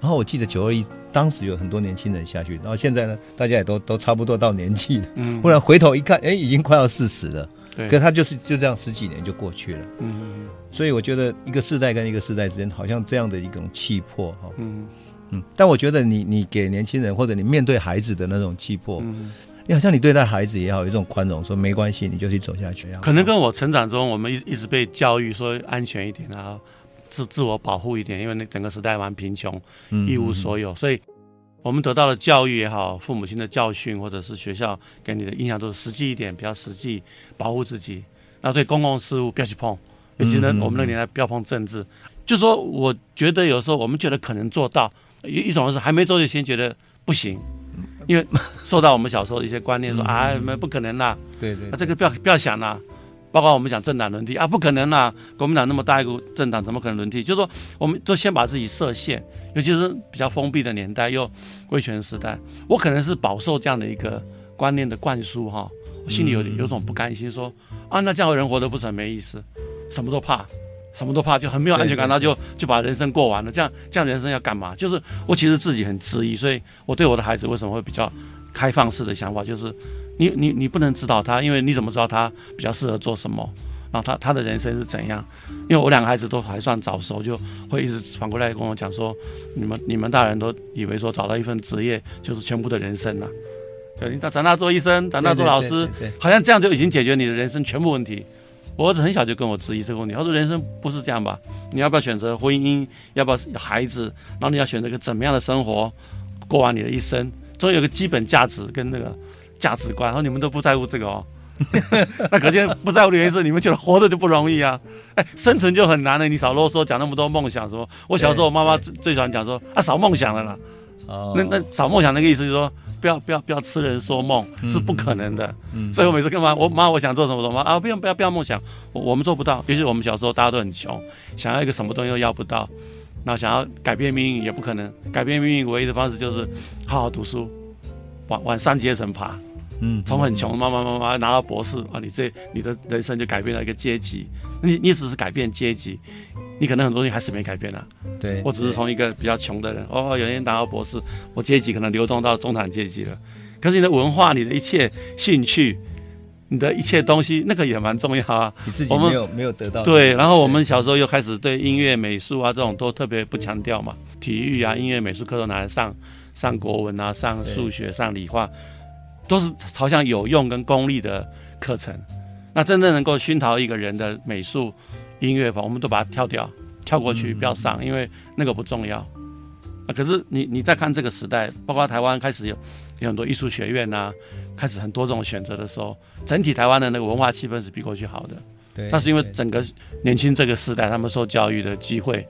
然后我记得九二一当时有很多年轻人下去，然后现在呢，大家也都都差不多到年纪了，嗯，忽然回头一看，哎，已经快要四十了。可他就是就这样十几年就过去了，嗯，所以我觉得一个世代跟一个世代之间，好像这样的一种气魄哈，嗯嗯。但我觉得你你给年轻人或者你面对孩子的那种气魄，嗯，你好像你对待孩子也好，有一种宽容，说没关系，你就去走下去。可能跟我成长中，我们一一直被教育说安全一点啊，自自我保护一点，因为那整个时代蛮贫穷，一无所有，所以。我们得到的教育也好，父母亲的教训，或者是学校给你的印象，都是实际一点，比较实际，保护自己。那对公共事务不要去碰，尤其呢，我们那年代不要碰政治。就说我觉得有时候我们觉得可能做到，一一种是还没做就先觉得不行，因为受到我们小时候的一些观念说啊，不可能啦，对对，那这个不要不要想啦。包括我们讲政党轮替啊，不可能啊！国民党那么大一个政党，怎么可能轮替？就是说，我们都先把自己设限，尤其是比较封闭的年代，又威权时代，我可能是饱受这样的一个观念的灌输哈，我心里有有种不甘心说，说啊，那这样人活得不是很没意思，什么都怕，什么都怕，就很没有安全感，那就就把人生过完了，这样这样人生要干嘛？就是我其实自己很质疑，所以我对我的孩子为什么会比较开放式的想法，就是。你你你不能指导他，因为你怎么知道他比较适合做什么？然后他他的人生是怎样？因为我两个孩子都还算早熟，就会一直反过来跟我讲说：你们你们大人都以为说找到一份职业就是全部的人生了，对，你长长大做医生，长大做老师，好像这样就已经解决你的人生全部问题。我儿子很小就跟我质疑这个问题，他说人生不是这样吧？你要不要选择婚姻？要不要孩子？然后你要选择一个怎么样的生活？过完你的一生，总有个基本价值跟那个。价值观，然后你们都不在乎这个哦，那可见不在乎的原因是你们觉得活着就不容易啊，哎，生存就很难了。你少啰嗦，讲那么多梦想什么？我小时候我妈妈最最喜欢讲说啊，少梦想了啦。哦，那那少梦想那个意思就是说，不要不要不要痴人说梦，是不可能的。嗯，所以我每次跟妈，我妈我想做什么什么啊，不要不要不要梦想，我我们做不到。尤其我们小时候大家都很穷，想要一个什么东西都要不到，那想要改变命运也不可能，改变命运唯一的方式就是好好读书，往往上阶层爬。嗯，从很穷，慢慢慢慢拿到博士啊，你这你的人生就改变了一个阶级。你你只是改变阶级，你可能很多东西还是没改变啊。对，我只是从一个比较穷的人，哦，有人拿到博士，我阶级可能流动到中产阶级了。可是你的文化，你的一切兴趣，你的一切东西，那个也蛮重要啊。你自己没有没有得到。对，然后我们小时候又开始对音乐、美术啊这种都特别不强调嘛，体育啊、音乐、美术课都拿来上上国文啊、上数学、上理化。都是朝向有用跟功利的课程，那真正能够熏陶一个人的美术、音乐，我们都把它跳掉，跳过去，不要上，因为那个不重要。啊，可是你你再看这个时代，包括台湾开始有有很多艺术学院呐、啊，开始很多这种选择的时候，整体台湾的那个文化气氛是比过去好的。对，那是因为整个年轻这个时代，他们受教育的机会，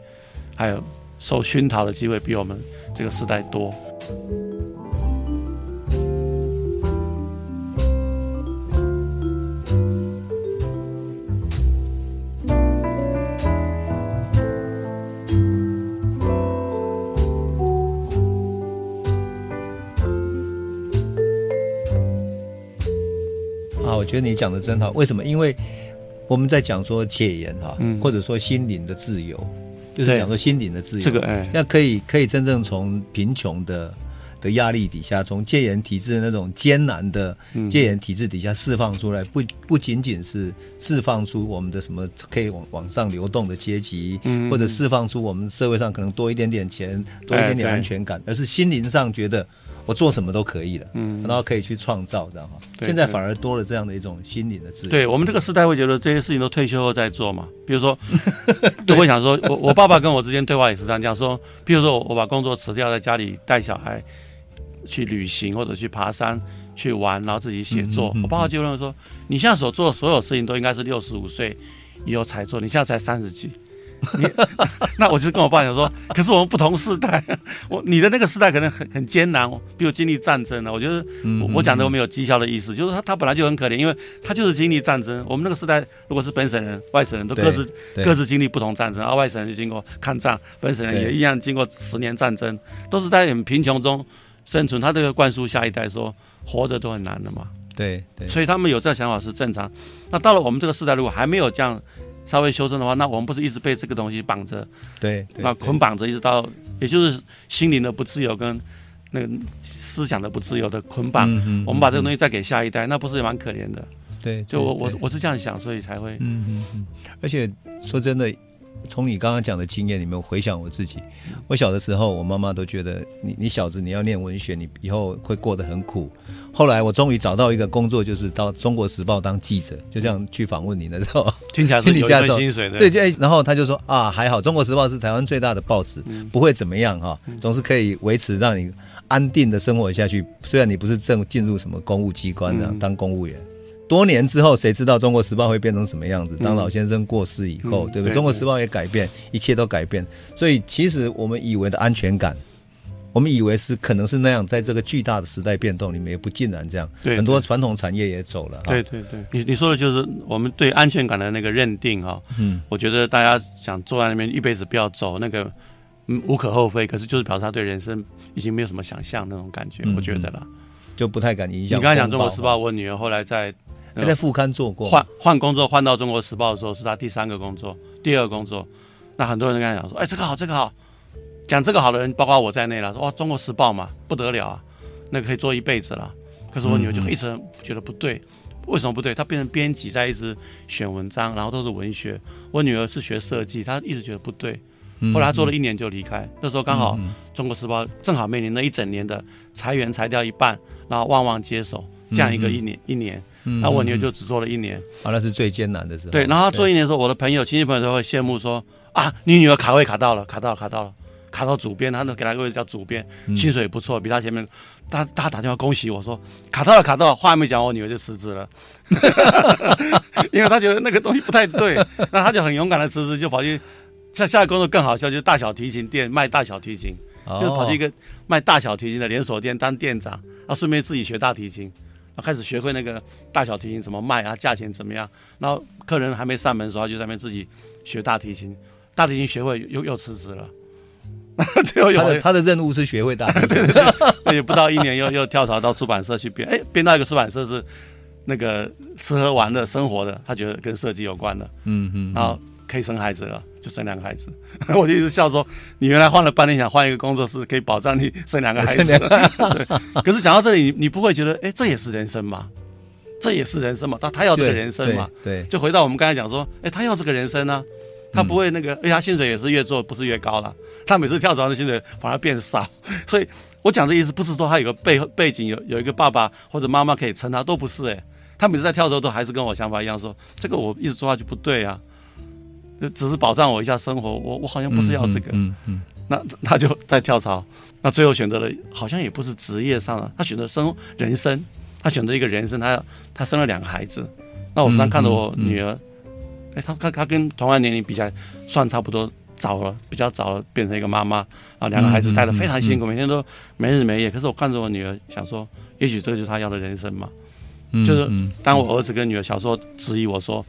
还有受熏陶的机会，比我们这个时代多。觉得你讲的真好。为什么？因为我们在讲说戒严哈，嗯或者说心灵的自由，就是讲说心灵的自由。这个哎，那可以可以真正从贫穷的的压力底下，从戒严体制的那种艰难的戒严体制底下释放出来，不不仅仅是释放出我们的什么可以往往上流动的阶级，嗯或者释放出我们社会上可能多一点点钱，多一点点安全感，而是心灵上觉得。我做什么都可以了，嗯，然后可以去创造，这样哈。现在反而多了这样的一种心理的自由。对我们这个时代会觉得这些事情都退休后再做嘛。比如说，都会想说，我我爸爸跟我之间对话也是这样讲说，比如说我把工作辞掉，在家里带小孩去旅行或者去爬山去玩，然后自己写作。我爸爸就认为说，你现在所做的所有事情都应该是六十五岁以后才做，你现在才三十几。你 那我就跟我爸讲说，可是我们不同世代，我你的那个时代可能很很艰难，比如经历战争呢。我觉得我我讲的我没有讥笑的意思，就是他他本来就很可怜，因为他就是经历战争。我们那个时代如果是本省人、外省人都各自各自经历不同战争，而外省人就经过抗战，本省人也一样经过十年战争，都是在很贫穷中生存。他这个灌输下一代说，活着都很难的嘛。对对，所以他们有这个想法是正常。那到了我们这个时代，如果还没有这样。稍微修正的话，那我们不是一直被这个东西绑着，对，那捆绑着，一直到，也就是心灵的不自由跟那个思想的不自由的捆绑。我们把这个东西再给下一代，那不是也蛮可怜的？对，就我我我是这样想，所以才会。嗯嗯嗯。而且说真的。从你刚刚讲的经验里面回想我自己，我小的时候，我妈妈都觉得你你小子你要念文学，你以后会过得很苦。后来我终于找到一个工作，就是到《中国时报》当记者，就这样去访问你的时候，听起来是 有一份薪水的。对，就然后他就说啊，还好，《中国时报》是台湾最大的报纸，不会怎么样哈，总是可以维持让你安定的生活下去。虽然你不是正进入什么公务机关这样当公务员。多年之后，谁知道《中国时报》会变成什么样子？当老先生过世以后，嗯、对不对？《中国时报》也改变，一切都改变。所以，其实我们以为的安全感，我们以为是可能是那样，在这个巨大的时代变动里面，也不尽然这样。对，很多传统产业也走了。对对对，你你说的就是我们对安全感的那个认定哈。嗯，我觉得大家想坐在那边一辈子不要走，那个嗯无可厚非。可是就是表示他对人生已经没有什么想象那种感觉，嗯、我觉得了，就不太敢影响。你刚才讲《中国时报》，我女儿后来在。还在副刊做过，换换工作换到《中国时报》的时候，是他第三个工作，第二个工作。那很多人跟他讲说：“哎，这个好，这个好。”讲这个好的人，包括我在内了，说：“哇，《中国时报》嘛，不得了啊，那个可以做一辈子了。”可是我女儿就一直觉得不对，为什么不对？她变成编辑，在一直选文章，然后都是文学。我女儿是学设计，她一直觉得不对。后来她做了一年就离开，那时候刚好《中国时报》正好面临那一整年的裁员，裁掉一半，然后旺旺接手这样一个一年一年。然后我女儿就只做了一年，啊，那是最艰难的时候。对，然后她做一年的时候，我的朋友、亲戚朋友都会羡慕说：“啊，你女儿卡位卡到了，卡到了，卡到了，卡到主编，他那给她一个位置叫主编，薪水也不错，比她前面。”他他打电话恭喜我说：“卡到了，卡到了。”话还没讲，我女儿就辞职了，因为他觉得那个东西不太对，那他就很勇敢的辞职，就跑去下下一个工作更好笑，就是大小提琴店卖大小提琴，就跑去一个卖大小提琴的连锁店当店长，然后顺便自己学大提琴。开始学会那个大小提琴怎么卖啊，价钱怎么样？然后客人还没上门的时候，他就在那边自己学大提琴。大提琴学会又又辞职了。最后有他的他的任务是学会大提琴，也不到一年又又跳槽到出版社去编。哎，编到一个出版社是那个吃喝玩乐生活的，他觉得跟设计有关的。嗯嗯，嗯然后可以生孩子了。就生两个孩子，我就一直笑说，你原来换了半天想换一个工作室，可以保障你生两个孩子。对，可是讲到这里，你你不会觉得，哎、欸，这也是人生吗？这也是人生嘛？他他要这个人生嘛？对，对就回到我们刚才讲说，哎、欸，他要这个人生呢、啊，他不会那个，哎、欸，他薪水也是越做不是越高了，他每次跳槽的薪水反而变少。所以我讲这意思不是说他有个背背景有有一个爸爸或者妈妈可以撑他，都不是哎、欸，他每次在跳槽都还是跟我想法一样说，这个我一直说下去不对啊。只是保障我一下生活，我我好像不是要这个，那他就在跳槽，那最后选择了好像也不是职业上了，他选择生人生，他选择一个人生，他他生了两个孩子，那我时常看着我女儿，哎、他他他跟同样年龄比起来算差不多早了，比较早了变成一个妈妈，啊，两个孩子带的非常辛苦，嗯。嗯嗯、每天都没日没夜，可是我看着我女儿，想说，也许这就是她要的人生嘛，嗯、就是当我儿子跟女儿小时候质疑我说，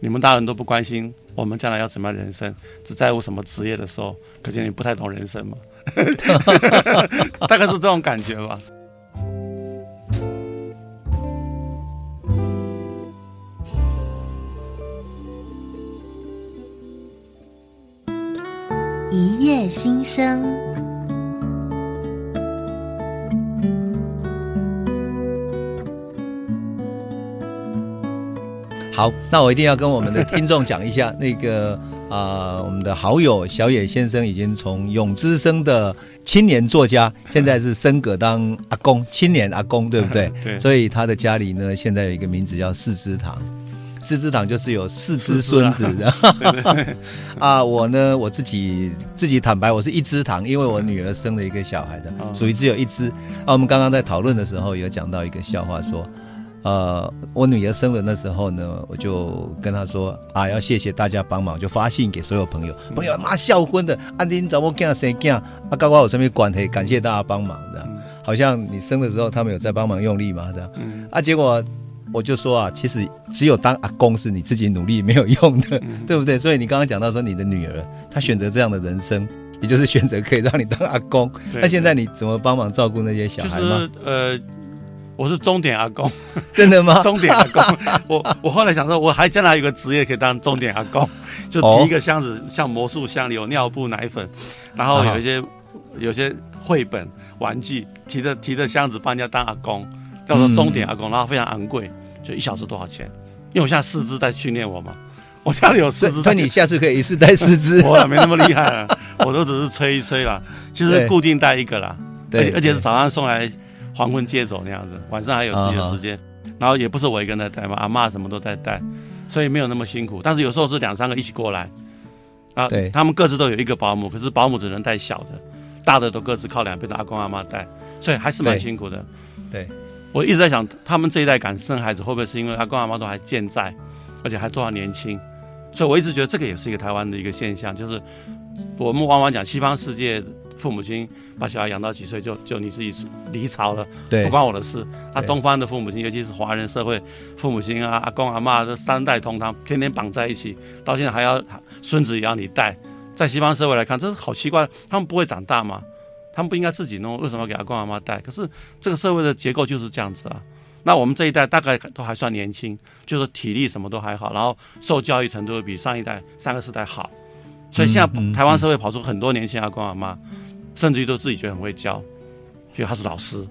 你们大人都不关心。我们将来要怎么人生，只在乎什么职业的时候，可见你不太懂人生嘛，大概是这种感觉吧。一夜新生。好，那我一定要跟我们的听众讲一下，那个 啊、呃，我们的好友小野先生已经从永之生的青年作家，现在是升格当阿公，青年阿公，对不对？对。所以他的家里呢，现在有一个名字叫四之堂，四支堂就是有四只孙子的。啊，我呢，我自己自己坦白，我是一支堂，因为我女儿生了一个小孩的，属于只有一只。啊，我们刚刚在讨论的时候有讲到一个笑话说。呃，我女儿生的那时候呢，我就跟她说啊，要谢谢大家帮忙，就发信给所有朋友，朋友妈笑昏的，安丁找我干谁干啊？刚刚我这边管他，感谢大家帮忙，这样，好像你生的时候他们有在帮忙用力嘛，这样，啊，结果我就说啊，其实只有当阿公是你自己努力没有用的，对不对？所以你刚刚讲到说你的女儿她选择这样的人生，也就是选择可以让你当阿公，那现在你怎么帮忙照顾那些小孩吗？呃。我是钟点阿公，真的吗？钟点阿公，我我后来想说，我还将来有个职业可以当钟点阿公，就提一个箱子，像魔术箱里有尿布、奶粉，然后有一些有些绘本、玩具，提着提着箱子帮人家当阿公，叫做钟点阿公，然后非常昂贵，就一小时多少钱？因为我现在四肢在训练我嘛，我家里有四肢，那你下次可以一次带四肢，我没那么厉害了，我都只是吹一吹啦，其实固定带一个啦，对，而且是早上送来。黄昏接走那样子，晚上还有自己的时间，然后也不是我一个人在带嘛，阿妈什么都在带，所以没有那么辛苦。但是有时候是两三个一起过来，啊，对，他们各自都有一个保姆，可是保姆只能带小的，大的都各自靠两边的阿公阿妈带，所以还是蛮辛苦的。对，对我一直在想，他们这一代敢生孩子，会不会是因为阿公阿妈都还健在，而且还多少年轻？所以我一直觉得这个也是一个台湾的一个现象，就是我们往往讲西方世界。父母亲把小孩养到几岁就就你自己离巢了，对，不关我的事。那东方的父母亲，尤其是华人社会，父母亲啊，阿公阿妈这三代同堂，天天绑在一起，到现在还要孙子也要你带。在西方社会来看，这是好奇怪，他们不会长大吗？他们不应该自己弄，为什么要给阿公阿妈带？可是这个社会的结构就是这样子啊。那我们这一代大概都还算年轻，就是体力什么都还好，然后受教育程度会比上一代三个世代好，所以现在台湾社会跑出很多年轻阿公阿嬷。甚至于都自己觉得很会教，觉得他是老师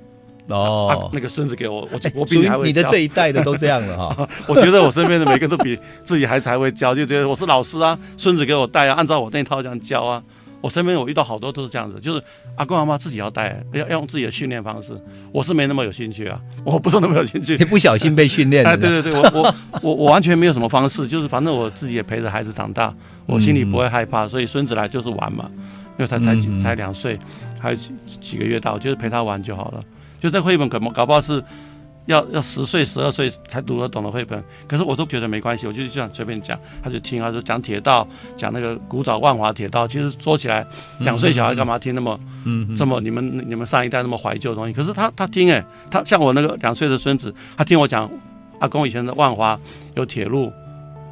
哦、啊。那个孙子给我，我我比你还会教。你的这一代的都这样了哈。我觉得我身边的每个都比自己孩子还会教，就觉得我是老师啊，孙子给我带啊，按照我那套这样教啊。我身边我遇到好多都是这样子，就是阿公阿妈自己要带，要要用自己的训练方式。我是没那么有兴趣啊，我不是那么有兴趣。你不小心被训练的。哎，对对对，我我我我完全没有什么方式，就是反正我自己也陪着孩子长大，我心里不会害怕，所以孙子来就是玩嘛。因为他才几才两岁，还有几几个月大，我就是陪他玩就好了。就这绘本可能搞不好是要要十岁十二岁才读得懂的绘本，可是我都觉得没关系，我就这样随便讲，他就听。他说讲铁道，讲那个古早万华铁道，其实说起来两岁小孩干嘛听那么嗯这么你们你们上一代那么怀旧的东西？可是他他听哎，他像我那个两岁的孙子，他听我讲阿公以前的万华有铁路，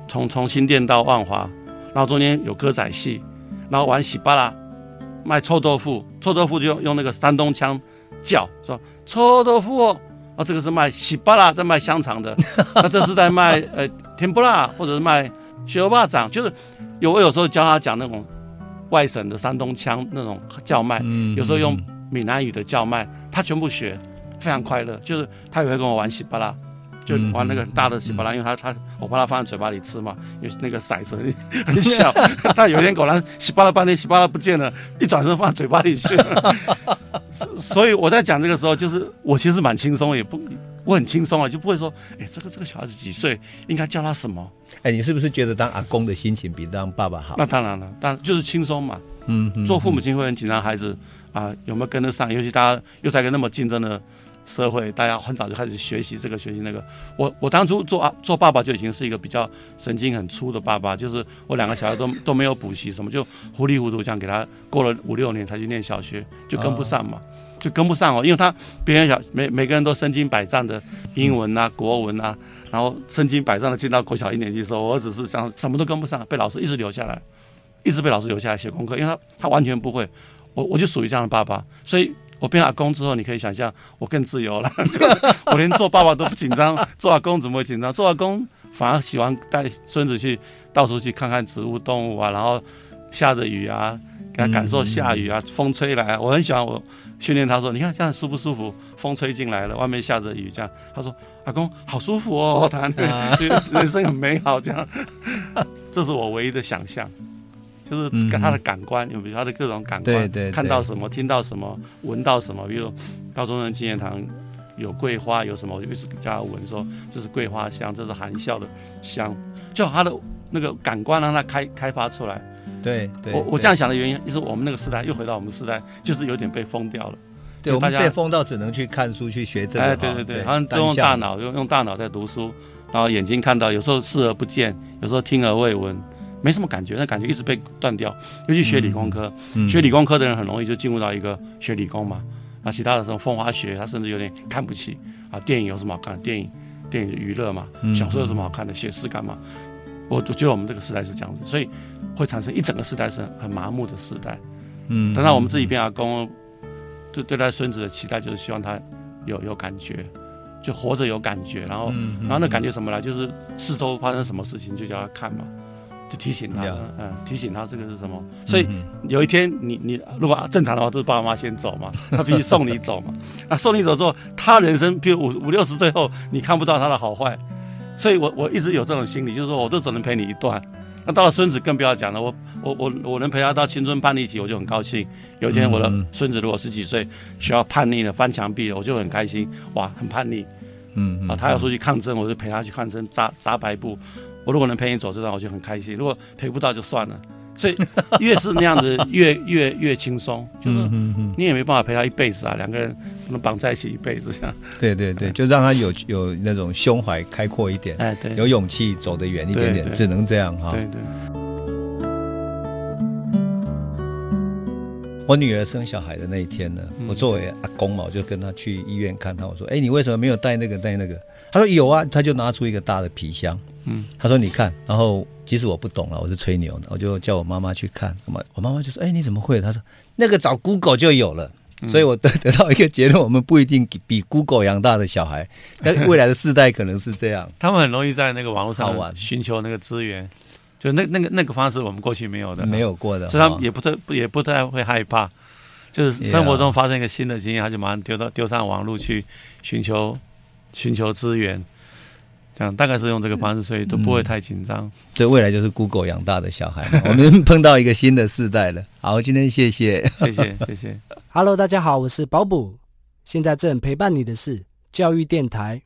从从新店到万华，然后中间有歌仔戏，然后玩喜巴拉。卖臭豆腐，臭豆腐就用用那个山东腔叫，说臭豆腐哦，啊，这个是卖喜巴拉，在卖香肠的，那这是在卖呃甜不辣，或者是卖小巴掌，就是有我有时候教他讲那种外省的山东腔那种叫卖，有时候用闽南语的叫卖，他全部学，非常快乐，就是他也会跟我玩喜巴拉。就玩那个很大的喜巴拉，因为他他我把它放在嘴巴里吃嘛，因为那个骰子很 很小。他有一天果然喜巴拉半天，喜巴拉不见了，一转身放在嘴巴里去了。所以我在讲这个时候，就是我其实蛮轻松，也不我很轻松啊，就不会说，哎，这个这个小孩子几岁，应该叫他什么？哎，你是不是觉得当阿公的心情比当爸爸好？那当然了，当然就是轻松嘛。嗯，做父母亲会很紧张，孩子啊有没有跟得上？尤其大家又在一个那么竞争的。社会，大家很早就开始学习这个学习那个。我我当初做啊做爸爸就已经是一个比较神经很粗的爸爸，就是我两个小孩都 都没有补习什么，就糊里糊涂这样给他过了五六年才去念小学，就跟不上嘛，就跟不上哦，因为他别人小每每个人都身经百战的英文啊国文啊，然后身经百战的进到国小一年级的时候，我只是想什么都跟不上，被老师一直留下来，一直被老师留下来写功课，因为他他完全不会，我我就属于这样的爸爸，所以。我变阿公之后，你可以想象我更自由了。我连做爸爸都不紧张，做阿公怎么会紧张？做阿公反而喜欢带孙子去到处去看看植物、动物啊，然后下着雨啊，给他感受下雨啊，风吹来，我很喜欢我训练他说，你看这样舒不舒服？风吹进来了，外面下着雨，这样他说阿公好舒服哦，他 人生很美好，这样，这是我唯一的想象，就是跟他的感官，有比如他的各种感官，看到什么，听到什么，闻到什么，比如高中人纪念堂有桂花，有什么，我就一直叫他闻，说这是桂花香，这是含笑的香，就他的那个感官让他开开发出来。对，对，我我这样想的原因，就是我们那个时代又回到我们时代，就是有点被封掉了。对，我们被封到只能去看书去学这个。哎，对对对，好像都用大脑，用用大脑在读书，然后眼睛看到，有时候视而不见，有时候听而未闻，没什么感觉，那感觉一直被断掉。尤其学理工科，嗯、学理工科的人很容易就进入到一个学理工嘛。那其他的这种风花雪，他甚至有点看不起啊。电影有什么好看的？电影电影娱乐嘛，小说有什么好看的？写诗干嘛？我我觉得我们这个时代是这样子，所以会产生一整个时代是很麻木的时代。嗯，等到我们自己变阿公，对对待孙子的期待就是希望他有有感觉，就活着有感觉，然后、嗯、然后那感觉什么来，就是四周发生什么事情就叫他看嘛，就提醒他，嗯，提醒他这个是什么。所以有一天你你如果正常的话都是爸爸妈妈先走嘛，他必须送你走嘛，啊送你走之后，他人生比如五五六十岁后你看不到他的好坏。所以我，我我一直有这种心理，就是说，我都只能陪你一段。那到了孙子更不要讲了，我我我我能陪他到青春叛逆期，我就很高兴。有一天我的孙子如果十几岁，需要叛逆了，翻墙壁了，我就很开心。哇，很叛逆，嗯啊，他要出去抗争，我就陪他去抗争，扎扎白布。我如果能陪你走这段，我就很开心。如果陪不到就算了。所以越是那样子，越越越轻松，就是你也没办法陪他一辈子啊，两个人不能绑在一起一辈子这样。对对对，就让他有有那种胸怀开阔一点，哎对，有勇气走得远一点点，只能这样哈。对对。我女儿生小孩的那一天呢，我作为阿公嘛，我就跟她去医院看她，我说：“哎，你为什么没有带那个带那个？”她说：“有啊。”她就拿出一个大的皮箱，嗯，她说：“你看。”然后。其实我不懂了，我是吹牛的，我就叫我妈妈去看。那么我妈妈就说：“哎，你怎么会？”她说：“那个找 Google 就有了。”所以，我得得到一个结论：我们不一定比 Google 养大的小孩，但未来的世代可能是这样。他们很容易在那个网络上寻求那个资源，就那那个那个方式，我们过去没有的，没有过的，所以他们也不太也不太会害怕。就是生活中发生一个新的经验，他就马上丢到丢上网络去寻求寻求资源。这样大概是用这个方式，所以都不会太紧张。对、嗯、未来就是 Google 养大的小孩。我们碰到一个新的世代了。好，今天谢谢，谢谢，谢谢。Hello，大家好，我是保卜。现在正陪伴你的是教育电台。